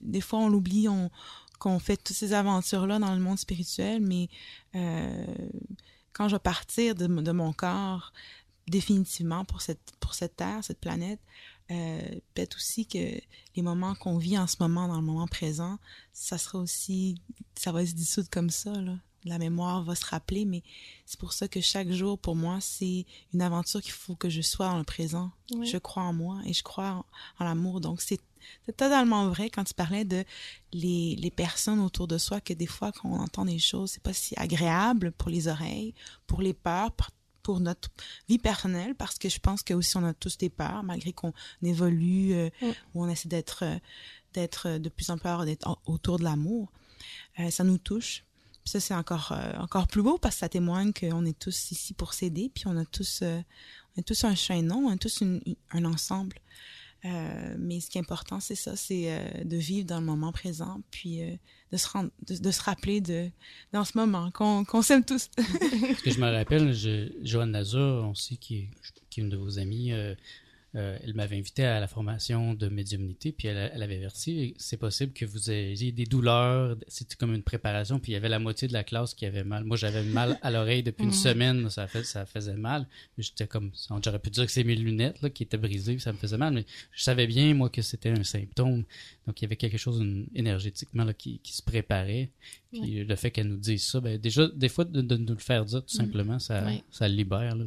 Des fois, on l'oublie, on qu'on fait toutes ces aventures-là dans le monde spirituel, mais euh, quand je vais partir de, de mon corps, définitivement pour cette, pour cette Terre, cette planète, euh, peut-être aussi que les moments qu'on vit en ce moment, dans le moment présent, ça sera aussi, ça va se dissoudre comme ça, là. La mémoire va se rappeler, mais c'est pour ça que chaque jour, pour moi, c'est une aventure qu'il faut que je sois dans le présent. Oui. Je crois en moi et je crois en, en l'amour. Donc, c'est c'est totalement vrai quand tu parlais de les, les personnes autour de soi, que des fois, quand on entend des choses, c'est pas si agréable pour les oreilles, pour les peurs, pour, pour notre vie personnelle, parce que je pense que aussi on a tous des peurs, malgré qu'on évolue, euh, Mm. où on essaie d'être euh, d'être de plus en plus d'être autour de l'amour. Euh, ça nous touche. Puis ça, c'est encore, euh, encore plus beau parce que ça témoigne qu'on est tous ici pour s'aider, puis on a tous, euh, on est tous un chaînon, on est tous une- une- un ensemble. Euh, mais ce qui est important, c'est ça, c'est euh, de vivre dans le moment présent, puis euh, de, se rendre, de, se rappeler de, dans ce moment qu'on qu'on s'aime tous. Parce que je me rappelle, je, Joanne Nazar, aussi, qui est, qui est une de vos amies, euh, elle m'avait invité à la formation de médiumnité, puis elle, elle avait averti, c'est possible que vous ayez des douleurs, c'était comme une préparation, puis il y avait la moitié de la classe qui avait mal. Moi, j'avais mal à l'oreille depuis une Mhm. semaine, ça, fait, ça faisait mal. J'étais comme, j'aurais pu dire que c'est mes lunettes là, qui étaient brisées, ça me faisait mal, mais je savais bien, moi, que c'était un symptôme. Donc, il y avait quelque chose une- énergétiquement là, qui, qui se préparait. Puis le fait qu'elle nous dise ça, ben, déjà, des fois, de, de nous le faire dire, tout simplement, ça, ça libère. Là,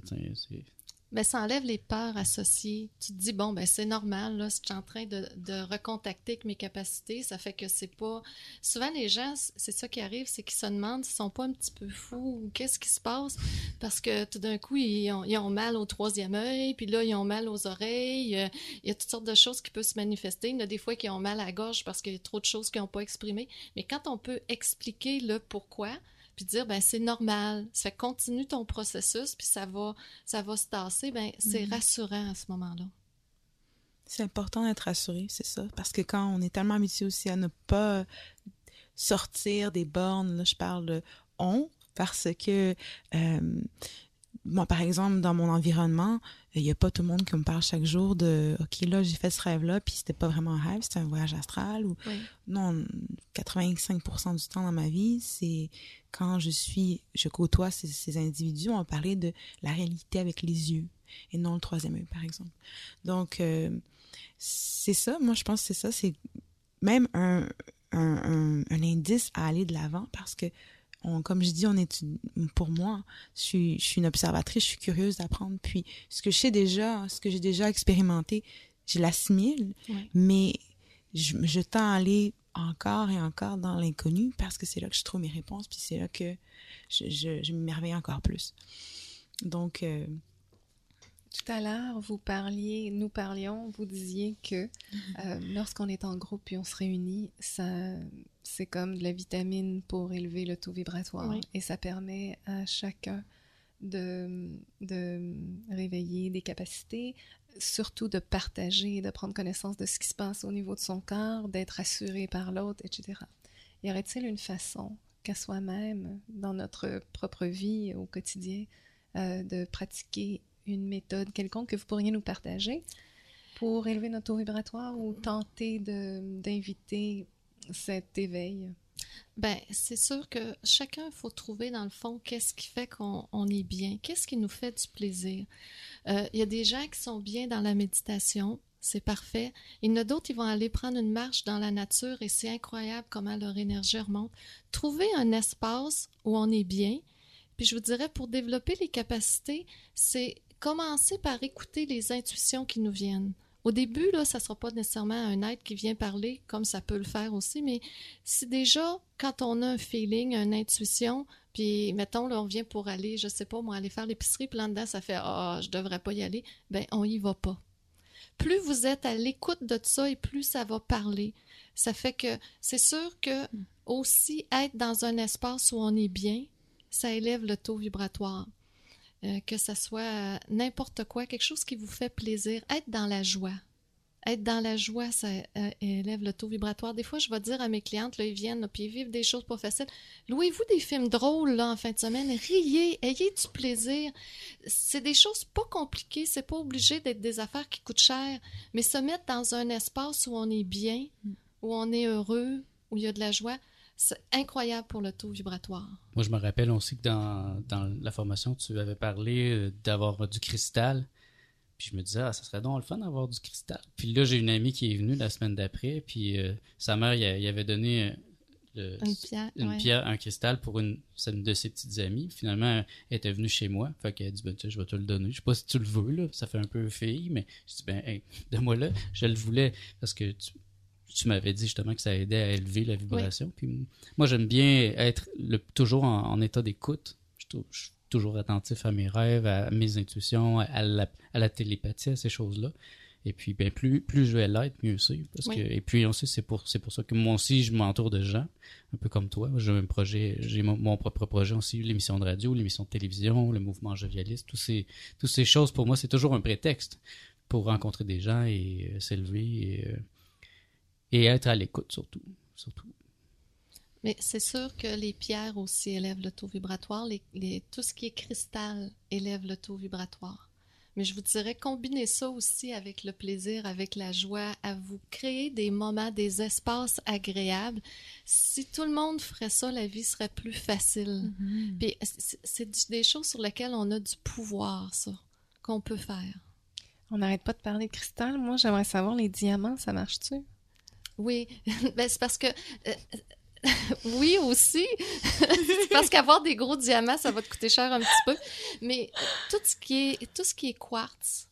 Ben, ça enlève les peurs associées. Tu te dis, bon, ben, c'est normal, là, si je suis en train de, recontacter avec mes capacités, ça fait que c'est pas. Souvent, les gens, c'est ça qui arrive, c'est qu'ils se demandent s'ils sont pas un petit peu fous ou qu'est-ce qui se passe parce que tout d'un coup, ils ont, ils mal au troisième œil, puis là, ils ont mal aux oreilles. euh, Il y a toutes sortes de choses qui peuvent se manifester. Il y en a des fois qui ont mal à la gorge parce qu'il y a trop de choses qu'ils n'ont pas exprimées. Mais quand on peut expliquer le pourquoi, puis dire, ben, c'est normal, ça fait continue ton processus, puis ça va ça va se tasser, ben c'est rassurant à ce moment-là. C'est important d'être rassuré, c'est ça. Parce que quand on est tellement habitué aussi à ne pas sortir des bornes, là, je parle de on, parce que euh, moi, par exemple, dans mon environnement, il n'y a pas tout le monde qui me parle chaque jour de OK, là, j'ai fait ce rêve-là, puis c'était pas vraiment un rêve, c'était un voyage astral. Ou... Oui. Non, 85% du temps dans ma vie, c'est quand je suis, je côtoie ces, ces individus, on va parler de la réalité avec les yeux et non le troisième œil, par exemple. Donc, euh, c'est ça, moi, je pense que c'est ça, c'est même un, un, un, un indice à aller de l'avant parce que on, comme je dis, on est pour moi, je suis, je suis une observatrice, je suis curieuse d'apprendre. Puis ce que je sais déjà, ce que j'ai déjà expérimenté, je l'assimile, Ouais. mais je, je tends à aller encore et encore dans l'inconnu parce que c'est là que je trouve mes réponses, puis c'est là que je, je, je m'émerveille encore plus. Donc, euh, Tout à l'heure, vous parliez, nous parlions, vous disiez que euh, lorsqu'on est en groupe et on se réunit, ça, c'est comme de la vitamine pour élever le taux vibratoire Oui. et ça permet à chacun de, de réveiller des capacités, surtout de partager, de prendre connaissance de ce qui se passe au niveau de son corps, d'être assuré par l'autre, etc. Y aurait-il une façon qu'à soi-même, dans notre propre vie au quotidien, euh, de pratiquer une méthode quelconque que vous pourriez nous partager pour élever notre taux vibratoire ou tenter d'inviter cet éveil? Ben, c'est sûr que chacun, faut trouver dans le fond qu'est-ce qui fait qu'on on est bien, qu'est-ce qui nous fait du plaisir? Euh, Il y a des gens qui sont bien dans la méditation, c'est parfait. Il y en a d'autres, ils vont aller prendre une marche dans la nature et c'est incroyable comment leur énergie remonte. Trouver un espace où on est bien, puis je vous dirais, pour développer les capacités, c'est commencer par écouter les intuitions qui nous viennent. Au début, là, ça ne sera pas nécessairement un être qui vient parler, comme ça peut le faire aussi, mais si déjà, quand on a un feeling, une intuition, puis mettons, là, on vient pour aller, je sais pas, moi, aller faire l'épicerie, puis là dedans, ça fait Ah, je devrais pas y aller, ben, on y va pas. Plus vous êtes à l'écoute de ça et plus ça va parler. Ça fait que c'est sûr que aussi être dans un espace où on est bien, ça élève le taux vibratoire. Euh, que ça soit euh, n'importe quoi, quelque chose qui vous fait plaisir, être dans la joie. Être dans la joie, ça euh, élève le taux vibratoire. Des fois, je vais dire à mes clientes, là, ils viennent, là, puis ils vivent des choses pas faciles. Louez-vous des films drôles là, en fin de semaine, riez, ayez du plaisir. C'est des choses pas compliquées, c'est pas obligé d'être des affaires qui coûtent cher, mais se mettre dans un espace où on est bien, où on est heureux, où il y a de la joie, c'est incroyable pour le taux vibratoire. Moi, je me rappelle aussi que dans, dans la formation, tu avais parlé euh, d'avoir du cristal. Puis je me disais, ah, ça serait donc le fun d'avoir du cristal. Puis là, j'ai une amie qui est venue la semaine d'après, puis euh, sa mère, il, avait donné euh, le- Une pierre, une ouais. pierre, un cristal pour une, de ses petites amies. Finalement, elle était venue chez moi. Fait qu'elle a dit, ben, tu sais, je vais te le donner. Je sais pas si tu le veux, là. Ça fait un peu fille, mais je dis, ben, hey, *laughs* donne-moi là. Je le voulais parce que tu, tu m'avais dit justement que ça aidait à élever la vibration. Puis moi, j'aime bien être le, toujours en, en état d'écoute. Je, suis toujours attentif à mes rêves, à mes intuitions, à la, à la télépathie, à ces choses-là. Et puis, ben, plus, plus je vais l'être, mieux c'est. Parce Oui. que, et puis, on sait, c'est pour, c'est pour ça que moi aussi, je m'entoure de gens, un peu comme toi. J'ai un projet, j'ai mon, mon propre projet aussi, l'émission de radio, l'émission de télévision, le mouvement jovialiste, tous ces, toutes ces choses, pour moi, c'est toujours un prétexte pour rencontrer des gens et euh, s'élever et, euh, et être à l'écoute, surtout. surtout. Mais c'est sûr que les pierres aussi élèvent le taux vibratoire. Les, les- tout ce qui est cristal élève le taux vibratoire. Mais je vous dirais, combinez ça aussi avec le plaisir, avec la joie, à vous créer des moments, des espaces agréables. Si tout le monde ferait ça, la vie serait plus facile. Puis c'est des choses sur lesquelles on a du pouvoir, ça, qu'on peut faire. On n'arrête pas de parler de cristal. Moi, j'aimerais savoir, les diamants, ça marche-tu? Oui, *laughs* ben, c'est parce que. euh, *laughs* oui, aussi. *laughs* C'est parce qu'avoir des gros diamants, ça va te coûter cher un petit peu. Mais tout ce qui est, tout ce qui est quartz,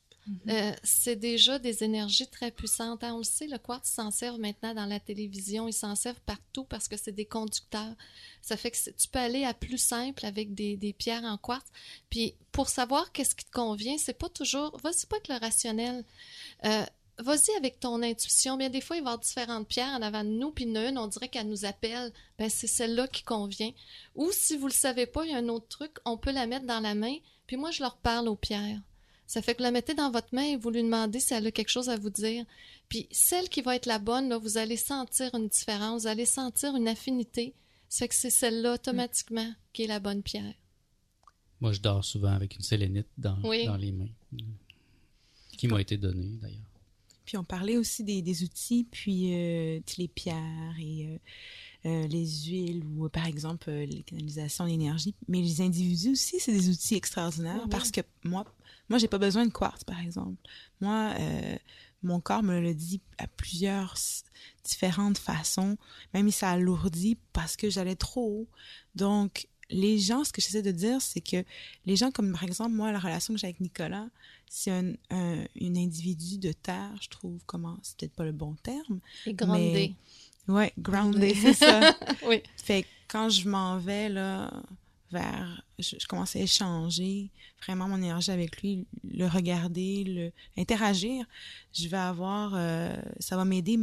euh, c'est déjà des énergies très puissantes. hein. On le sait, le quartz s'en sert maintenant dans la télévision. Ils s'en servent partout parce que c'est des conducteurs. Ça fait que tu peux aller à plus simple avec des, des pierres en quartz. Puis pour savoir qu'est-ce qui te convient, c'est pas toujours. Vas-y pas avec le rationnel. Euh, Vas-y avec ton intuition. Bien, des fois, il va y avoir différentes pierres en avant de nous, puis une, on dirait qu'elle nous appelle. Ben, c'est celle-là qui convient. Ou si vous le savez pas, il y a un autre truc, on peut la mettre dans la main, puis moi, je leur parle aux pierres. Ça fait que vous la mettez dans votre main et vous lui demandez si elle a quelque chose à vous dire. Puis celle qui va être la bonne, là, vous allez sentir une différence, vous allez sentir une affinité. Ça fait que c'est celle-là automatiquement qui est la bonne pierre. Moi, je dors souvent avec une sélénite dans, Oui. dans les mains, qui m'a été donnée d'ailleurs. Puis on parlait aussi des, des outils, puis euh, les pierres et euh, euh, les huiles ou par exemple les canalisations d'énergie. Mais les individus aussi, c'est des outils extraordinaires Oui, oui. parce que moi, moi j'ai pas besoin de quartz par exemple. Moi, mon corps me le dit à plusieurs différentes façons, même si ça alourdit parce que j'allais trop haut. Donc les gens, ce que j'essaie de dire, c'est que les gens comme par exemple moi, la relation que j'ai avec Nicolas, c'est un, un, un individu de terre, je trouve, comment, c'est peut-être pas le bon terme. Et gronder. Mais- Ouais, grounded, c'est ça. *laughs* Oui. Fait que quand je m'en vais, là, vers, je, je commence à échanger vraiment mon énergie avec lui, le regarder, le, interagir, je vais avoir, euh, ça va m'aider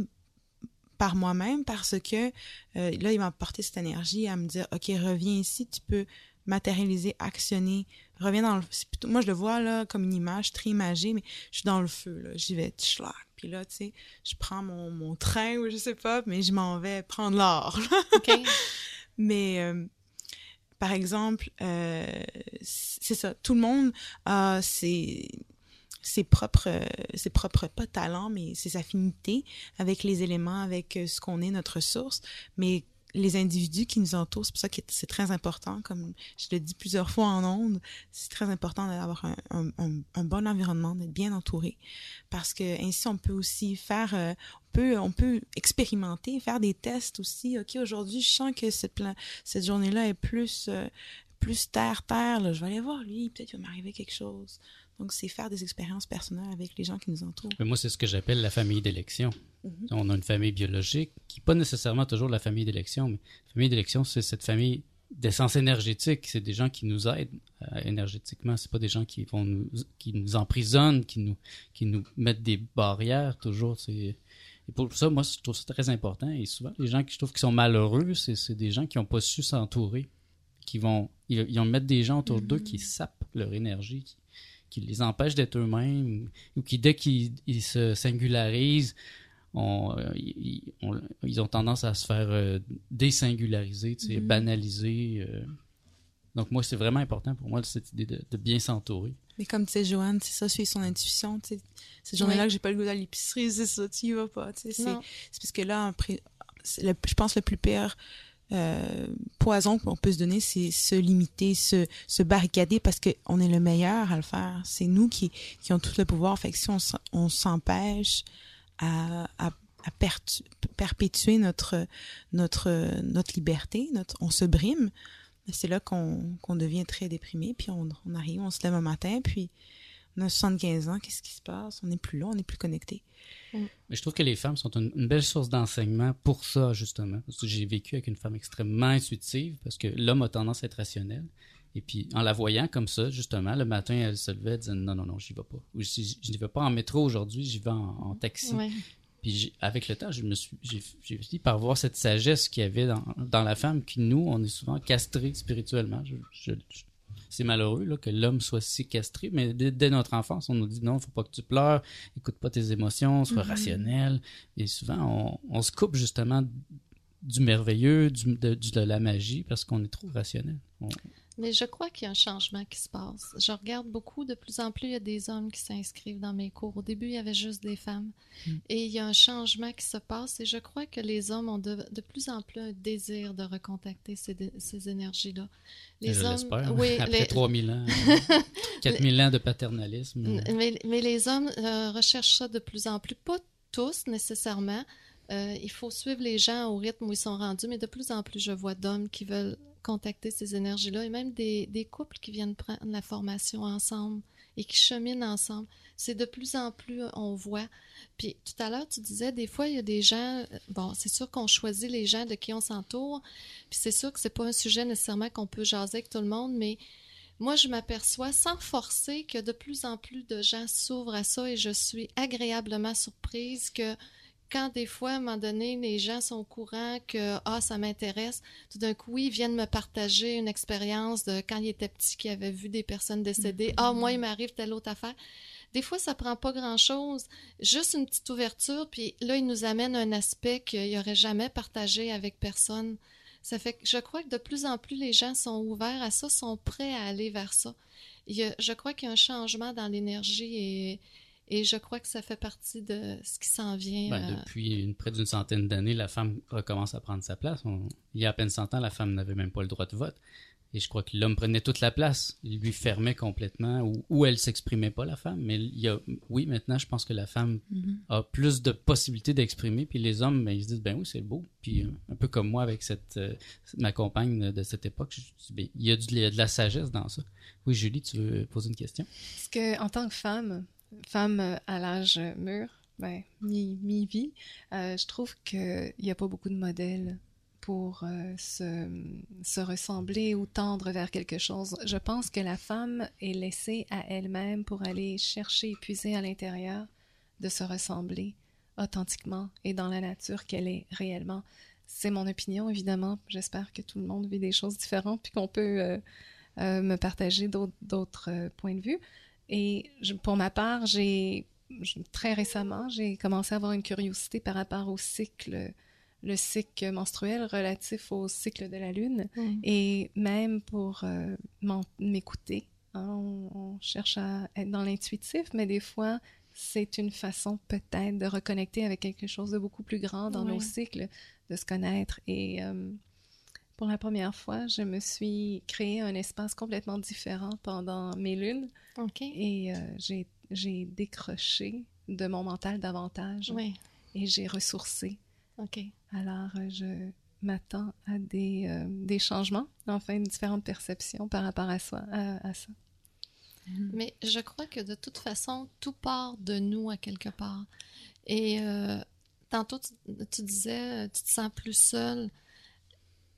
par moi-même parce que euh, là, il va apporter cette énergie à me dire, OK, reviens ici, tu peux matérialiser, actionner, reviens dans le... plutôt- moi, je le vois là comme une image très imagée, mais je suis dans le feu, là, j'y vais, tchlac. Puis là, tu sais, je prends mon, mon train ou je sais pas, mais je m'en vais prendre l'or. *laughs* Mais euh, par exemple, euh, c'est ça, tout le monde a ses, ses propres, ses propres, pas talents, mais ses affinités avec les éléments, avec euh, ce qu'on est, notre source. Mais les individus qui nous entourent, c'est pour ça que c'est très important, comme je le dis plusieurs fois en ondes, c'est très important d'avoir un, bon environnement, d'être bien entouré, parce que ainsi on peut aussi faire, euh, on peut, on expérimenter, faire des tests aussi. Ok, aujourd'hui, je sens que cette, cette journée-là est plus, euh, terre terre. Je vais aller voir lui, peut-être qu'il va m'arriver quelque chose. Donc c'est faire des expériences personnelles avec les gens qui nous entourent. Mais moi, c'est ce que j'appelle la famille d'élection. Mhm. On a une famille biologique qui n'est pas nécessairement toujours la famille d'élection, mais la famille d'élection, c'est cette famille d'essence énergétique. C'est des gens qui nous aident euh, énergétiquement. C'est pas des gens qui vont nous, qui nous emprisonnent, qui nous, qui nous mettent des barrières toujours. C'est et pour ça, moi, je trouve ça très important. Et souvent, les gens qui je trouve qui sont malheureux, c'est des gens qui n'ont pas su s'entourer, qui vont, ils, ils vont mettre des gens autour d'eux qui sapent leur énergie, qui, qui les empêchent d'être eux-mêmes, ou qui dès qu'ils ils se singularisent, on, euh, ils, on- ils ont tendance à se faire euh, désingulariser, tu sais, Mhm. banaliser. euh. Donc moi, c'est vraiment important pour moi cette idée de, de bien s'entourer. Mais comme tu sais, Joanne, c'est ça, suivre son intuition. Tu sais, cette journée-là Ouais. que j'ai pas le goût d'aller à l'épicerie, c'est ça, tu y vas pas. Tu sais, c'est parce que là, le- je pense le plus pire euh, poison qu'on peut se donner, c'est se limiter, se, se barricader parce qu'on est le meilleur à le faire. C'est nous qui, qui ont tout le pouvoir. Fait que si on, s'empêche à, à, à perpétuer notre, notre, notre liberté, on se brime, c'est là qu'on qu'on devient très déprimé, puis on, on arrive, on se lève un matin, puis on a 75 ans, qu'est-ce qui se passe? On n'est plus là, on n'est plus connecté. Mais je trouve que les femmes sont une, une belle source d'enseignement pour ça, justement. Parce que j'ai vécu avec une femme extrêmement intuitive, parce que l'homme a tendance à être rationnel. Et puis, en la voyant comme ça, justement, le matin, elle se levait, elle disait non, non, non, j'y vais pas. Ou si je n'y vais pas en métro aujourd'hui, j'y vais en, en taxi. Ouais. Puis avec le temps, je me suis, j'ai, j'ai fini par voir cette sagesse qu'il y avait dans, dans la femme, qui nous, on est souvent castrés spirituellement. Je- je- je- c'est malheureux là, que l'homme soit si castré, mais dès, dès notre enfance, on nous dit non, faut pas que tu pleures, écoute pas tes émotions, sois rationnel. Et souvent, on, on se coupe justement du merveilleux, du, de, la magie, parce qu'on est trop rationnel. On- Mais je crois qu'il y a un changement qui se passe. Je regarde beaucoup, de plus en plus, il y a des hommes qui s'inscrivent dans mes cours. Au début, il y avait juste des femmes. Et il y a un changement qui se passe et je crois que les hommes ont de, de plus en plus un désir de recontacter ces, ces énergies-là. Les je hommes, oui, *laughs* Après les- 3000 ans, *laughs* 4000 ans de paternalisme. mais, mais les hommes euh, recherchent ça de plus en plus. Pas tous nécessairement. Euh, il faut suivre les gens au rythme où ils sont rendus, mais de plus en plus, je vois d'hommes qui veulent contacter ces énergies-là et même des, couples qui viennent prendre la formation ensemble et qui cheminent ensemble. C'est de plus en plus, on voit. Puis tout à l'heure, tu disais, des fois, il y a des gens, bon, c'est sûr qu'on choisit les gens de qui on s'entoure, puis c'est sûr que c'est pas un sujet nécessairement qu'on peut jaser avec tout le monde, mais moi, je m'aperçois sans forcer que de plus en plus de gens s'ouvrent à ça et je suis agréablement surprise que quand des fois, à un moment donné, les gens sont au courant que ah ça m'intéresse, tout d'un coup ils viennent me partager une expérience de quand ils étaient petits, qu'ils avaient vu des personnes décédées. Ah moi il m'arrive telle autre affaire. Des fois, ça prend pas grand-chose, juste une petite ouverture, puis là, il nous amène un aspect qu'il aurait jamais partagé avec personne. Ça fait que je crois que de plus en plus les gens sont ouverts à ça, sont prêts à aller vers ça. Il y a- je crois qu'il y a un changement dans l'énergie et, et je crois que ça fait partie de ce qui s'en vient. Ben, euh, depuis une- près d'une centaine d'années, la femme recommence à prendre sa place. On- il y a à peine 100 ans, la femme n'avait même pas le droit de vote. Et je crois que l'homme prenait toute la place. Il lui fermait complètement, ou, ou elle s'exprimait pas, la femme. Mais il y a, oui, maintenant, je pense que la femme a plus de possibilités d'exprimer. Puis les hommes, ben, ils se disent, ben oui, c'est beau. Puis euh, un peu comme moi avec cette, euh, ma compagne de, cette époque, je dis, ben, il, y a du- il y a de la sagesse dans ça. Oui, Julie, tu veux poser une question? Parce que en tant que femme, femme à l'âge mûr, ben, mi- mi-vie, euh, je trouve qu'il n'y a pas beaucoup de modèles pour euh, se, se ressembler ou tendre vers quelque chose. Je pense que la femme est laissée à elle-même pour aller chercher, puiser à l'intérieur de se ressembler authentiquement et dans la nature qu'elle est réellement. C'est mon opinion, évidemment. J'espère que tout le monde vit des choses différentes puis qu'on peut euh, me partager d'autres points de vue. Et je- pour ma part, j'ai très récemment, j'ai commencé à avoir une curiosité par rapport au cycle, le cycle menstruel relatif au cycle de la lune, Mm. et même pour euh, m'écouter. hein, on, on cherche à être dans l'intuitif, mais des fois, c'est une façon peut-être de reconnecter avec quelque chose de beaucoup plus grand dans nos cycles, de se connaître. Et euh, pour la première fois, je me suis créé un espace complètement différent pendant mes lunes. OK. Et euh, j'ai, j'ai décroché de mon mental davantage Oui. et j'ai ressourcé. OK. Alors, euh, je m'attends à des, euh, des changements, enfin, différentes perceptions par rapport à, soi, à, à ça. Mais je crois que de toute façon, tout part de nous à quelque part. Et euh, tantôt, tu, tu disais, tu te sens plus seul.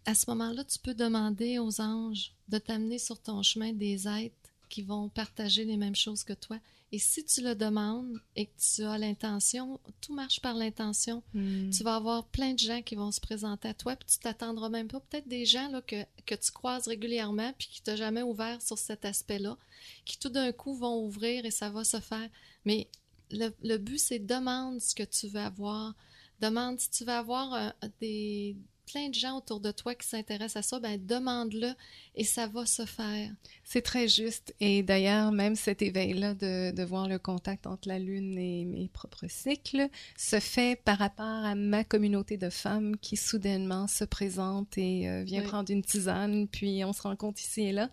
À ce moment-là, tu peux demander aux anges de t'amener sur ton chemin des êtres qui vont partager les mêmes choses que toi. Et si tu le demandes et que tu as l'intention, tout marche par l'intention. Tu vas avoir plein de gens qui vont se présenter à toi, puis tu t'attendras même pas. Peut-être des gens là, que, que tu croises régulièrement, puis qui t'ont jamais ouvert sur cet aspect-là, qui tout d'un coup vont ouvrir et ça va se faire. Mais le, le but, c'est demande ce que tu veux avoir. Demande si tu veux avoir euh, des plein de gens autour de toi qui s'intéressent à ça, ben demande-le et ça va se faire. C'est très juste. Et d'ailleurs, même cet éveil-là de, de voir le contact entre la Lune et mes propres cycles se fait par rapport à ma communauté de femmes qui soudainement se présente et euh, vient Oui. prendre une tisane, puis on se rencontre ici et là.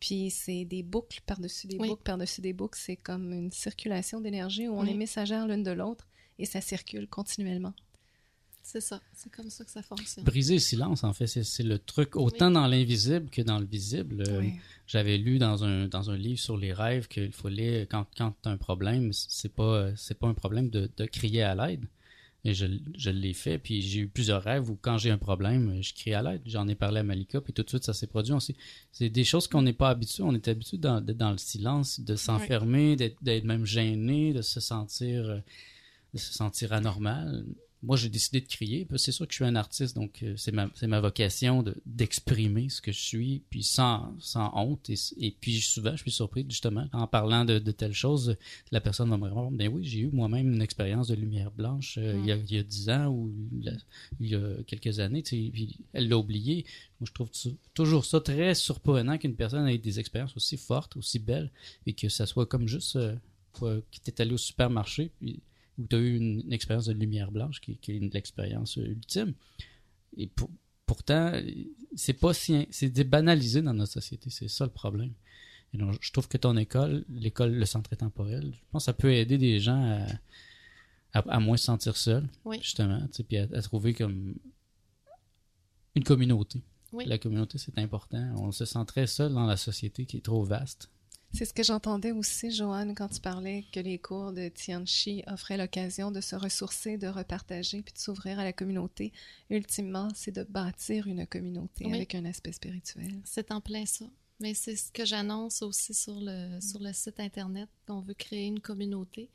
Puis c'est des boucles par-dessus des Oui. boucles par-dessus des boucles. C'est comme une circulation d'énergie où on Oui. est messagères l'une de l'autre et ça circule continuellement. C'est ça, c'est comme ça que ça fonctionne. Briser le silence, en fait, c'est le truc, autant Oui. dans l'invisible que dans le visible. Euh, Oui. J'avais lu dans un, dans un livre sur les rêves qu'il fallait, quand, quand tu as un problème, c'est pas, c'est pas un problème de, de crier à l'aide. Et je, je l'ai fait, puis j'ai eu plusieurs rêves où quand j'ai un problème, je crie à l'aide. J'en ai parlé à Malika, puis tout de suite, ça s'est produit. C'est des choses qu'on n'est pas habitué. On est habitué dans- d'être dans le silence, de s'enfermer, d'être d'être même gêné, de se sentir, de se sentir anormal. Moi, j'ai décidé de crier. C'est sûr que je suis un artiste, donc euh, c'est ma, vocation de- d'exprimer ce que je suis, puis sans, sans honte. Et, et puis souvent, je suis surpris, justement, en parlant de, de telles choses, la personne va me répondre, ben oui, j'ai eu moi-même une expérience de lumière blanche euh, il, y a, il y a 10 ans ou la- il y a quelques années, tu sais, puis elle l'a oublié. Moi, je trouve toujours ça très surprenant qu'une personne ait des expériences aussi fortes, aussi belles, et que ça soit comme juste euh, qui t'est allé au supermarché, puis où tu as eu une, une expérience de lumière blanche qui, qui est une- l'expérience euh, ultime. Et pour- pourtant, c'est pas si c'est banalisé dans notre société, c'est ça le problème. Et donc, je trouve que ton école, l'école Le Centre Temporel, je pense que ça peut aider des gens à, à, à moins se sentir seuls, Oui. justement, puis à, à trouver comme une communauté. Oui. La communauté, c'est important. On se sent très seul dans la société qui est trop vaste. C'est ce que j'entendais aussi, Joanne, quand tu parlais que les cours de Tianchi offraient l'occasion de se ressourcer, de repartager, puis de s'ouvrir à la communauté. Ultimement, c'est de bâtir une communauté Oui. avec un aspect spirituel. C'est en plein ça. Mais c'est ce que j'annonce aussi sur le, sur le site Internet, qu'on veut créer une communauté.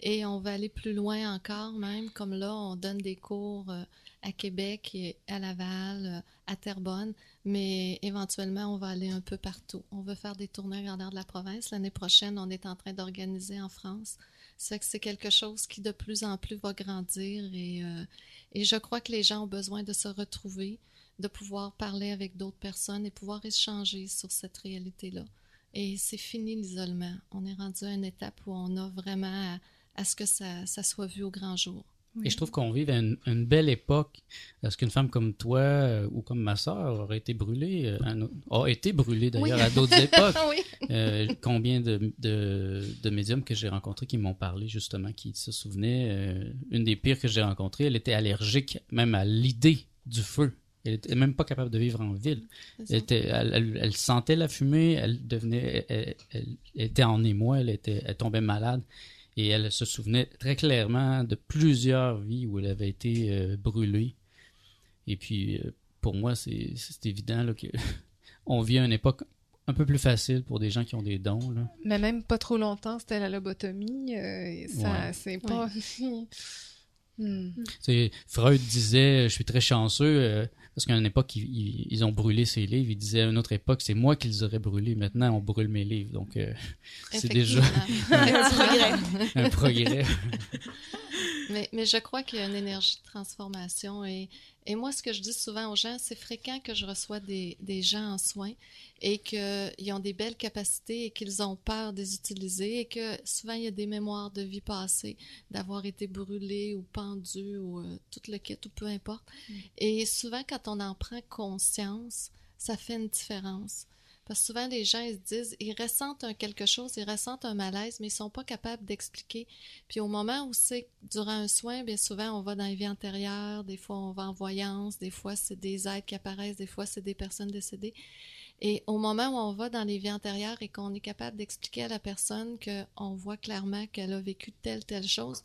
Et on va aller plus loin encore, même comme là, on donne des cours euh, à Québec et à Laval, euh, à Terrebonne, mais éventuellement, on va aller un peu partout. On veut faire des tournées grandeur de la province. L'année prochaine, on est en train d'organiser en France. C'est que c'est quelque chose qui de plus en plus va grandir et, euh, et je crois que les gens ont besoin de se retrouver, de pouvoir parler avec d'autres personnes et pouvoir échanger sur cette réalité-là. Et c'est fini l'isolement. On est rendu à une étape où on a vraiment à, à ce que ça, ça soit vu au grand jour. Et je trouve qu'on vit à une, une belle époque. Est-ce qu'une femme comme toi euh, ou comme ma sœur aurait été brûlée, euh, a été brûlée d'ailleurs Oui. à d'autres *laughs* époques? oui. Euh, combien de, de, de médiums que j'ai rencontrés qui m'ont parlé justement, qui se souvenaient. euh, une des pires que j'ai rencontrées, elle était allergique même à l'idée du feu. Elle était même pas capable de vivre en ville. Elle, était- elle, elle- elle sentait la fumée, elle devenait, elle, elle- elle était en émoi, elle, était, elle tombait malade. Et elle se souvenait très clairement de plusieurs vies où elle avait été euh, brûlée. Et puis, euh, pour moi, c'est évident là, que *laughs* on vit à une époque un peu plus facile pour des gens qui ont des dons. Là. Mais même pas trop longtemps, c'était la lobotomie. euh, ça, Ouais. c'est pas. *laughs* Hmm. Freud disait, je suis très chanceux, euh, parce qu'à une époque, ils, ils- ils ont brûlé ses livres. Il disait à une autre époque, c'est moi qui les aurais brûlés. Maintenant, on brûle mes livres. Donc, euh, *laughs* c'est déjà. *laughs* Un progrès. un progrès. *laughs* Mais, mais je crois qu'il y a une énergie de transformation. Et, et moi, ce que je dis souvent aux gens, c'est fréquent que je reçois des, des gens en soins et qu'ils ont des belles capacités et qu'ils ont peur de les utiliser et que souvent, il y a des mémoires de vie passée, d'avoir été brûlés ou pendus ou euh, tout le kit ou peu importe. Et souvent, quand on en prend conscience, ça fait une différence. Parce que souvent, les gens, ils se disent, ils ressentent un quelque chose, ils ressentent un malaise, mais ils sont pas capables d'expliquer. Puis au moment où c'est durant un soin, bien souvent, on va dans les vies antérieures, des fois, on va en voyance, des fois, c'est des êtres qui apparaissent, des fois, c'est des personnes décédées. Et au moment où on va dans les vies antérieures et qu'on est capable d'expliquer à la personne qu'on voit clairement qu'elle a vécu telle, telle chose,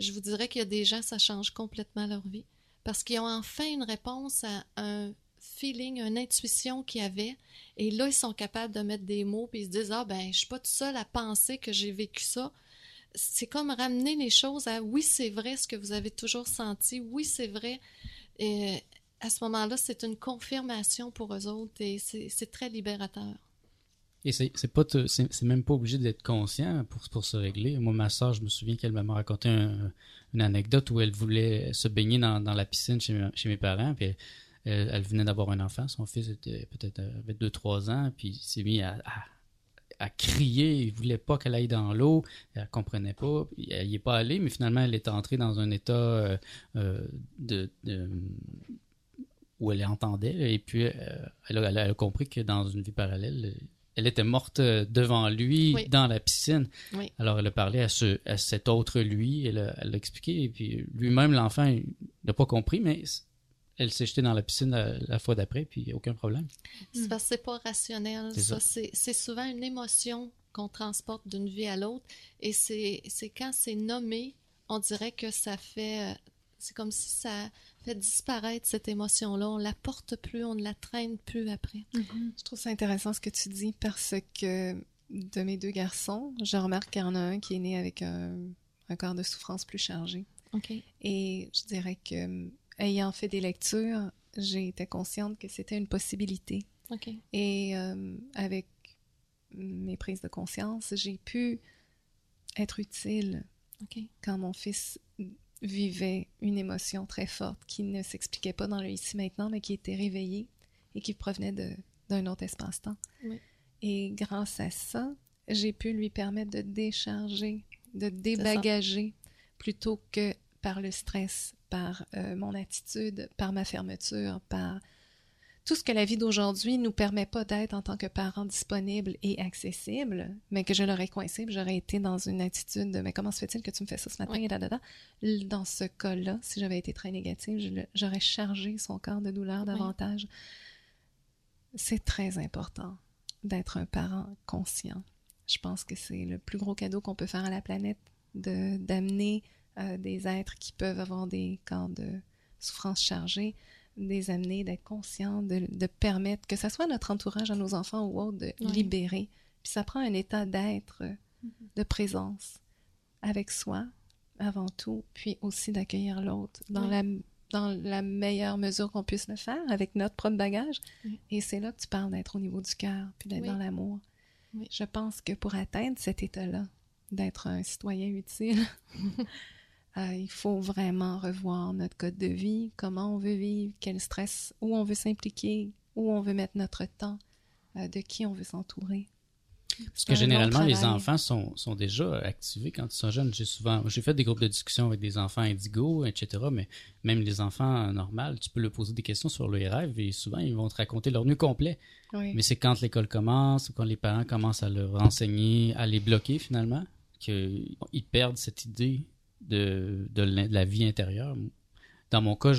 je vous dirais qu'il y a des gens, ça change complètement leur vie. Parce qu'ils ont enfin une réponse à un feeling, une intuition qu'ils avaient. Et là, ils sont capables de mettre des mots, puis ils se disent Ah, ben, je suis pas tout seul à penser que j'ai vécu ça. C'est comme ramener les choses à oui, c'est vrai ce que vous avez toujours senti, oui, c'est vrai. Et à ce moment-là, c'est une confirmation pour eux autres et c'est très libérateur. Et c'est pas c'est même pas obligé d'être conscient pour, pour se régler. Moi, ma soeur, je me souviens qu'elle m'a raconté un- une anecdote où elle voulait se baigner dans, dans la piscine chez, chez mes parents. Puis elle- elle venait d'avoir un enfant. Son fils était peut-être euh, avait 2-3 ans. Puis il s'est mis à, à, à crier. Il voulait pas qu'elle aille dans l'eau. Elle comprenait pas. Puis elle y est pas allée, mais finalement, elle est entrée dans un état euh, euh, de, de- où elle entendait. Et puis, euh, elle, a, elle a compris que dans une vie parallèle, elle était morte devant lui Oui. dans la piscine. Oui. Alors, elle a parlé à, ce, à cet autre lui, elle l'a expliqué, et puis lui-même, l'enfant, il n'a pas compris, mais elle s'est jetée dans la piscine la, la fois d'après, puis aucun problème. C'est parce que c'est pas rationnel. C'est Ça, ça. c'est c'est souvent une émotion qu'on transporte d'une vie à l'autre. Et c'est c'est quand c'est nommé, on dirait que ça fait. euh, C'est comme si ça fait disparaître cette émotion-là. On la porte plus, on ne la traîne plus après. Je trouve ça intéressant ce que tu dis parce que de mes deux garçons, je remarque qu'il y en a un qui est né avec un, un corps de souffrance plus chargé. OK. Et je dirais que, ayant fait des lectures, j'ai été consciente que c'était une possibilité. OK. Et euh, avec mes prises de conscience, j'ai pu être utile quand mon fils vivait une émotion très forte qui ne s'expliquait pas dans le ici maintenant, mais qui était réveillée et qui provenait d'un autre espace-temps. Oui. Et grâce à ça, j'ai pu lui permettre de décharger, de débagager, plutôt que par le stress, par euh, mon attitude, par ma fermeture, par tout ce que la vie d'aujourd'hui nous permet pas d'être en tant que parents disponibles et accessibles, mais que je l'aurais coincé, j'aurais été dans une attitude de mais comment se fait-il que tu me fais ça ce matin Oui. et da, da, da. L- Dans ce cas-là, si j'avais été très négative, j'aurais chargé son corps de douleur Oui. davantage. C'est très important d'être un parent conscient. Je pense que c'est le plus gros cadeau qu'on peut faire à la planète, de d'amener euh, des êtres qui peuvent avoir des camps de souffrance chargés, de les amener, d'être conscients, de, de permettre que ce soit notre entourage, à nos enfants ou autres, de Oui. libérer. Puis ça prend un état d'être, euh, de présence, avec soi, avant tout, puis aussi d'accueillir l'autre dans, Oui. la, dans la meilleure mesure qu'on puisse le faire, avec notre propre bagage. Oui. Et c'est là que tu parles d'être au niveau du cœur, puis d'être Oui. dans l'amour. Oui. Je pense que pour atteindre cet état-là, d'être un citoyen utile, *laughs* euh, il faut vraiment revoir notre code de vie, comment on veut vivre, quel stress, où on veut s'impliquer, où on veut mettre notre temps, euh, de qui on veut s'entourer. Parce que généralement, les enfants sont, sont déjà activés quand ils sont jeunes. J'ai souvent, j'ai fait des groupes de discussion avec des enfants indigos, etc. Mais même les enfants normaux, tu peux leur poser des questions sur leurs rêves et souvent ils vont te raconter leur nuit complet. Oui. Mais c'est quand l'école commence ou quand les parents commencent à leur enseigner, à les bloquer finalement, qu'ils perdent cette idée de, de la vie intérieure. Dans mon cas,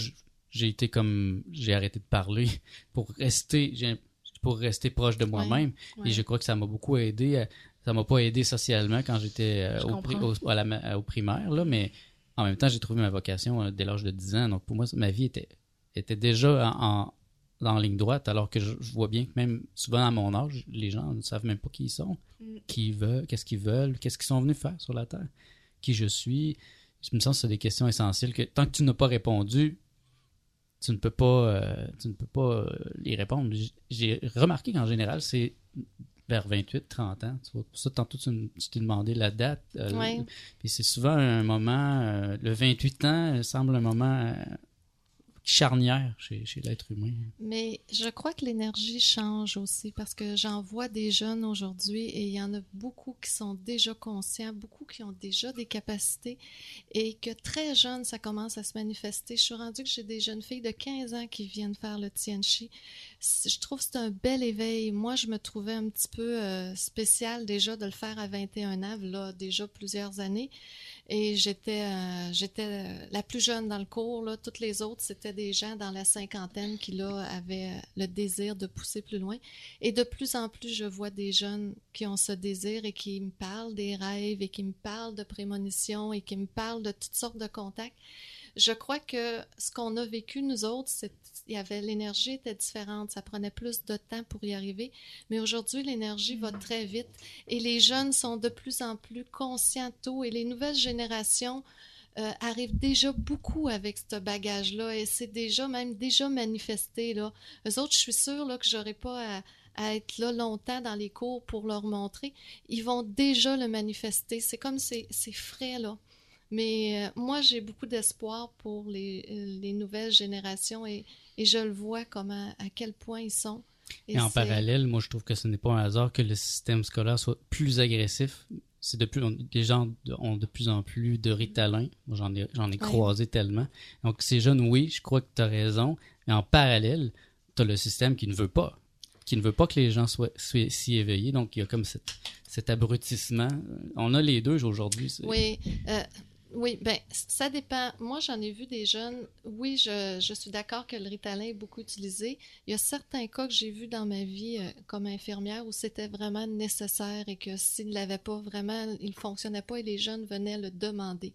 j'ai été comme j'ai arrêté de parler *laughs* pour rester j'ai- pour rester proche de moi-même Ouais. et je crois que ça m'a beaucoup aidé à- ça m'a pas aidé socialement quand j'étais euh, au, pri- comprends. au- à la ma- au primaire là mais en même temps j'ai trouvé ma vocation euh, dès l'âge de 10 ans donc pour moi ma vie était était déjà en, en, ligne droite alors que je, vois bien que même souvent à mon âge les gens ne savent même pas qui ils sont Mm. qui ils veulent qu'est-ce qu'ils veulent qu'est-ce qu'ils sont venus faire sur la terre qui je suis je me sens que c'est des questions essentielles que tant que tu n'as pas répondu tu ne peux pas euh, tu ne peux pas euh, les répondre j'ai remarqué qu'en général c'est vers 28 30 ans tu vois pour ça tantôt tu, t'es demandé la date euh, Ouais. puis c'est souvent un moment euh, le 28 ans euh, semble un moment charnière chez, l'être humain Mais je crois que l'énergie change aussi parce que j'en vois des jeunes aujourd'hui et il y en a beaucoup qui sont déjà conscients, beaucoup qui ont déjà des capacités et que très jeunes, ça commence à se manifester. Je suis rendue que j'ai des jeunes filles de 15 ans qui viennent faire le Tianchi. C- Je trouve que c'est un bel éveil. Moi, je me trouvais un petit peu euh, spécial déjà de le faire à 21 ans, là, déjà plusieurs années. Et j'étais euh, j'étais euh, la plus jeune dans le cours. Toutes les autres, c'était des gens dans la cinquantaine qui, là, avaient euh, le désir de pousser plus loin. Et de plus en plus, je vois des jeunes qui ont ce désir et qui me parlent des rêves et qui me parlent de prémonition et qui me parlent de toutes sortes de contacts. Je crois que ce qu'on a vécu, nous autres, c'est il y avait l'énergie était différente, ça prenait plus de temps pour y arriver, mais aujourd'hui l'énergie va très vite et les jeunes sont de plus en plus conscients tôt et les nouvelles générations euh, arrivent déjà beaucoup avec ce bagage-là et c'est déjà même déjà manifesté là. Eux autres, je suis sûre là que j'aurais pas à, à être là longtemps dans les cours pour leur montrer. Ils vont déjà le manifester. C'est comme c'est c'est frais là. Mais euh, moi, j'ai beaucoup d'espoir pour les, euh, les nouvelles générations et, et je le vois comment, à quel point ils sont. Et, en parallèle, moi, je trouve que ce n'est pas un hasard que le système scolaire soit plus agressif. C'est de plus, on- les gens ont de plus en plus de ritalin. Moi, j'en ai, j'en ai croisé tellement. Donc, ces jeunes, oui, je crois que tu as raison. Mais en parallèle, tu as le système qui ne veut pas. Qui ne veut pas que les gens soient, si éveillés. Donc, il y a comme cette- cet abrutissement. On a les deux aujourd'hui. Oui, euh, oui, ben ça dépend. Moi, j'en ai vu des jeunes. Oui, je, je suis d'accord que le Ritalin est beaucoup utilisé. Il y a certains cas que j'ai vus dans ma vie euh, comme infirmière où c'était vraiment nécessaire et que s'il ne l'avait pas vraiment, il ne fonctionnait pas et les jeunes venaient le demander.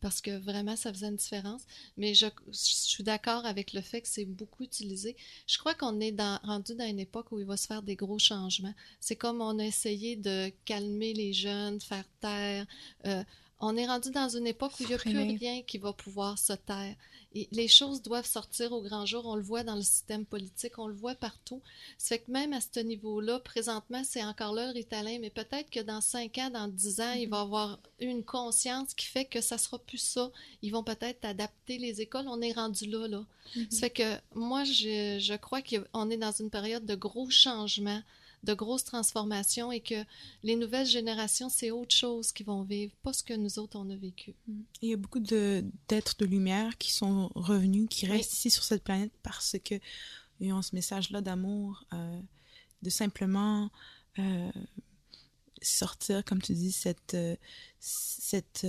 Parce que vraiment, ça faisait une différence. Mais je, suis d'accord avec le fait que c'est beaucoup utilisé. Je crois qu'on est dans, rendu dans une époque où il va se faire des gros changements. C'est comme on a essayé de calmer les jeunes, faire taire. euh, on est rendu dans une époque où il n'y a plus rien qui va pouvoir se taire. Et les choses doivent sortir au grand jour. On le voit dans le système politique, on le voit partout. Ça fait que même à ce niveau-là, présentement, c'est encore là le Ritalin, mais peut-être que dans 5 ans, dans 10 ans, il va y avoir une conscience qui fait que ça sera plus ça. Ils vont peut-être adapter les écoles. On est rendu là, là. Ça fait que moi, je, je crois qu'on est dans une période de gros changements, de grosses transformations et que les nouvelles générations, c'est autre chose qu'ils vont vivre, pas ce que nous autres, on a vécu. Il y a beaucoup de d'êtres de lumière qui sont revenus, qui Oui. restent ici sur cette planète parce que ils ont ce message-là d'amour, euh, de simplement euh, sortir, comme tu dis, cette, euh, cette,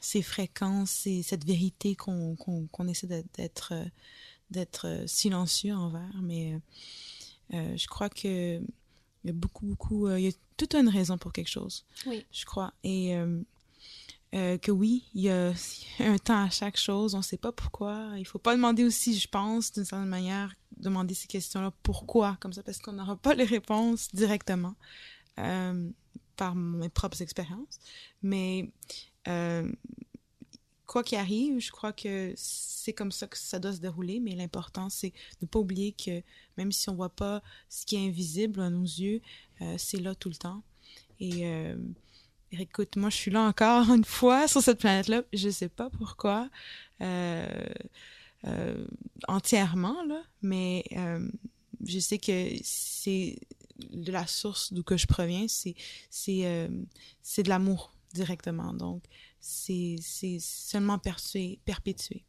ces fréquences et cette vérité qu'on essaie d'être- silencieux envers. Mais euh, je crois que il y a beaucoup, beaucoup, euh, il y a toute une raison pour quelque chose Oui. je crois. Et euh, que oui, il y, a, il y a un temps à chaque chose. On ne sait pas pourquoi. Il faut pas demander aussi, je pense, d'une certaine manière, demander ces questions-là. Pourquoi? Comme ça, parce qu'on n'aura pas les réponses directement. Par mes propres expériences. Mais quoi qu'il arrive, je crois que c'est comme ça que ça doit se dérouler, mais l'important, c'est de ne pas oublier que même si on voit pas ce qui est invisible à nos yeux, euh, c'est là tout le temps. Et euh, écoute, moi, je suis là encore *laughs* une fois sur cette planète-là. Je sais pas pourquoi, euh, entièrement, là, mais je sais que c'est de la source d'où que je proviens, c'est c'est de l'amour directement. Donc, c'est seulement perpétué. perpétué.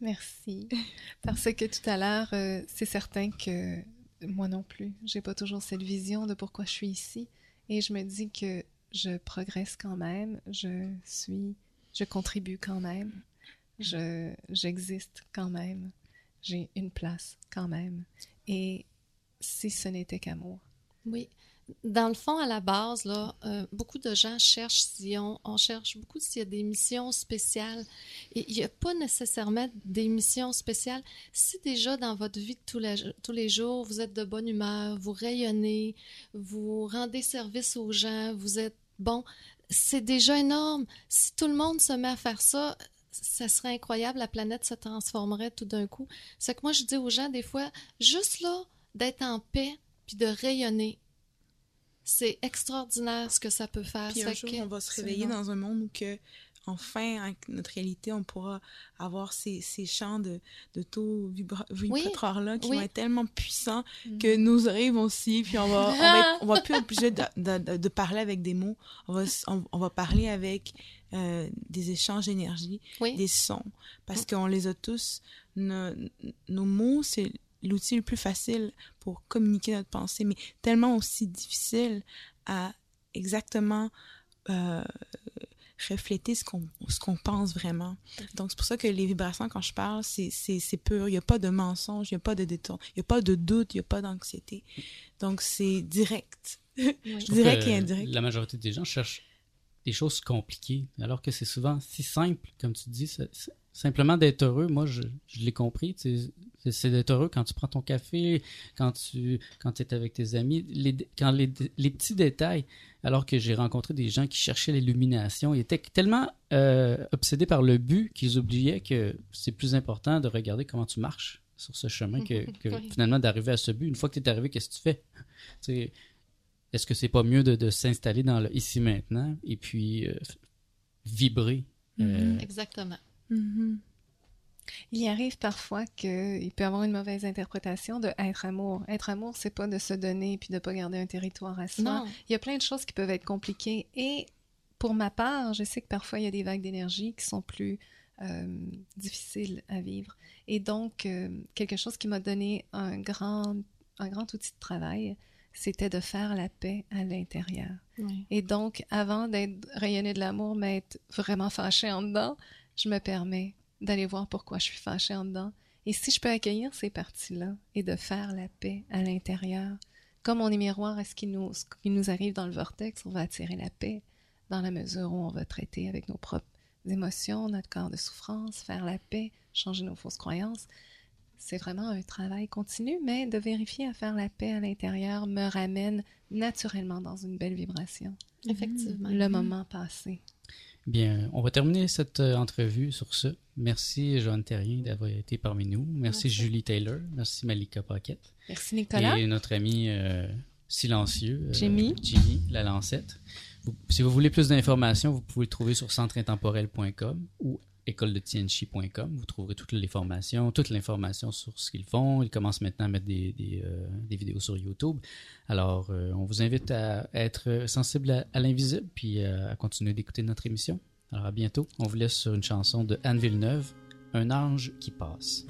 Merci. *laughs* Parce que tout à l'heure, euh, c'est certain que moi non plus, j'ai pas toujours cette vision de pourquoi je suis ici. Et je me dis que je progresse quand même, je suis, je contribue quand même, je, j'existe quand même, j'ai une place quand même. Et si ce n'était qu'amour. Oui. Dans le fond, à la base, là, euh, beaucoup de gens cherchent on, cherche beaucoup s'il y a des missions spéciales. Et il n'y a pas nécessairement des missions spéciales. Si déjà dans votre vie de tous les, tous les jours, vous êtes de bonne humeur, vous rayonnez, vous rendez service aux gens, vous êtes bon, c'est déjà énorme. Si tout le monde se met à faire ça, ça serait incroyable, la planète se transformerait tout d'un coup. C'est que moi, je dis aux gens des fois, juste là, d'être en paix puis de rayonner, c'est extraordinaire ce que ça peut faire. Puis un jour, que on va se réveiller dans un monde où que, enfin, avec notre réalité, on pourra avoir ces, ces champs de, de taux vibra- vibratoires-là qui oui. vont être tellement puissants Mm. que nos oreilles vont aussi, puis on va, on va, être- on va plus être obligé de, de, parler avec des mots, on va, on, on va parler avec euh, des échanges d'énergie, Oui. des sons, parce qu'on les a tous. Nos, nos mots, c'est l'outil le plus facile pour communiquer notre pensée, mais tellement aussi difficile à exactement euh, refléter ce qu'on ce qu'on pense vraiment. Donc c'est pour ça que les vibrations quand je parle c'est pur, il y a pas de mensonge, il y a pas de détour, il y a pas de doute, il y a pas d'anxiété. Donc c'est direct. Oui. Je trouve direct que et indirect. La majorité des gens cherchent des choses compliquées, alors que c'est souvent si simple, comme tu dis. Simplement d'être heureux, moi, je, je l'ai compris. C'est d'être heureux quand tu prends ton café, quand tu quand es avec tes amis, les, quand les, les petits détails. Alors que j'ai rencontré des gens qui cherchaient l'illumination, ils étaient tellement euh, obsédés par le but qu'ils oubliaient que c'est plus important de regarder comment tu marches sur ce chemin que, *laughs* que Oui. finalement d'arriver à ce but. Une fois que tu es arrivé, qu'est-ce que tu fais? *laughs* Tu sais, est-ce que c'est pas mieux de, de s'installer dans le ici maintenant et puis euh, vibrer? Euh, Exactement. Mhm. Il y arrive parfois qu'il peut y avoir une mauvaise interprétation de être amour. Être amour, c'est pas de se donner puis de pas garder un territoire à soi. Non. Il y a plein de choses qui peuvent être compliquées. Et pour ma part, je sais que parfois il y a des vagues d'énergie qui sont plus euh, difficiles à vivre. Et donc, euh, quelque chose qui m'a donné un grand, un grand outil de travail, c'était de faire la paix à l'intérieur. Oui. Et donc, avant d'être rayonné de l'amour, mais être vraiment fâché en dedans, je me permets d'aller voir pourquoi je suis fâchée en dedans. Et si je peux accueillir ces parties-là et de faire la paix à l'intérieur, comme on est miroir à ce qui nous, ce qui nous arrive dans le vortex, on va attirer la paix dans la mesure où on va traiter avec nos propres émotions, notre corps de souffrance, faire la paix, changer nos fausses croyances. C'est vraiment un travail continu, mais de vérifier à faire la paix à l'intérieur me ramène naturellement dans une belle vibration. Effectivement. Le moment passé. Bien, on va terminer cette euh, entrevue sur ce. Merci Joanne Terrien d'avoir été parmi nous. Merci, Merci. Julie Taylor. Merci Malika Paquette. Merci Nicolas. Et notre ami euh, silencieux, euh, Jimmy. Jimmy, la lancette. Vous- si vous voulez plus d'informations, vous pouvez le trouver sur centreintemporel.com ou écoledetienchi.com. Vous trouverez toutes les formations, toute l'information sur ce qu'ils font. Ils commencent maintenant à mettre des, euh, vidéos sur YouTube. Alors, euh, on vous invite à être sensible à, à l'invisible puis euh, à continuer d'écouter notre émission. Alors, à bientôt. On vous laisse sur une chanson de Anne Villeneuve, Un ange qui passe.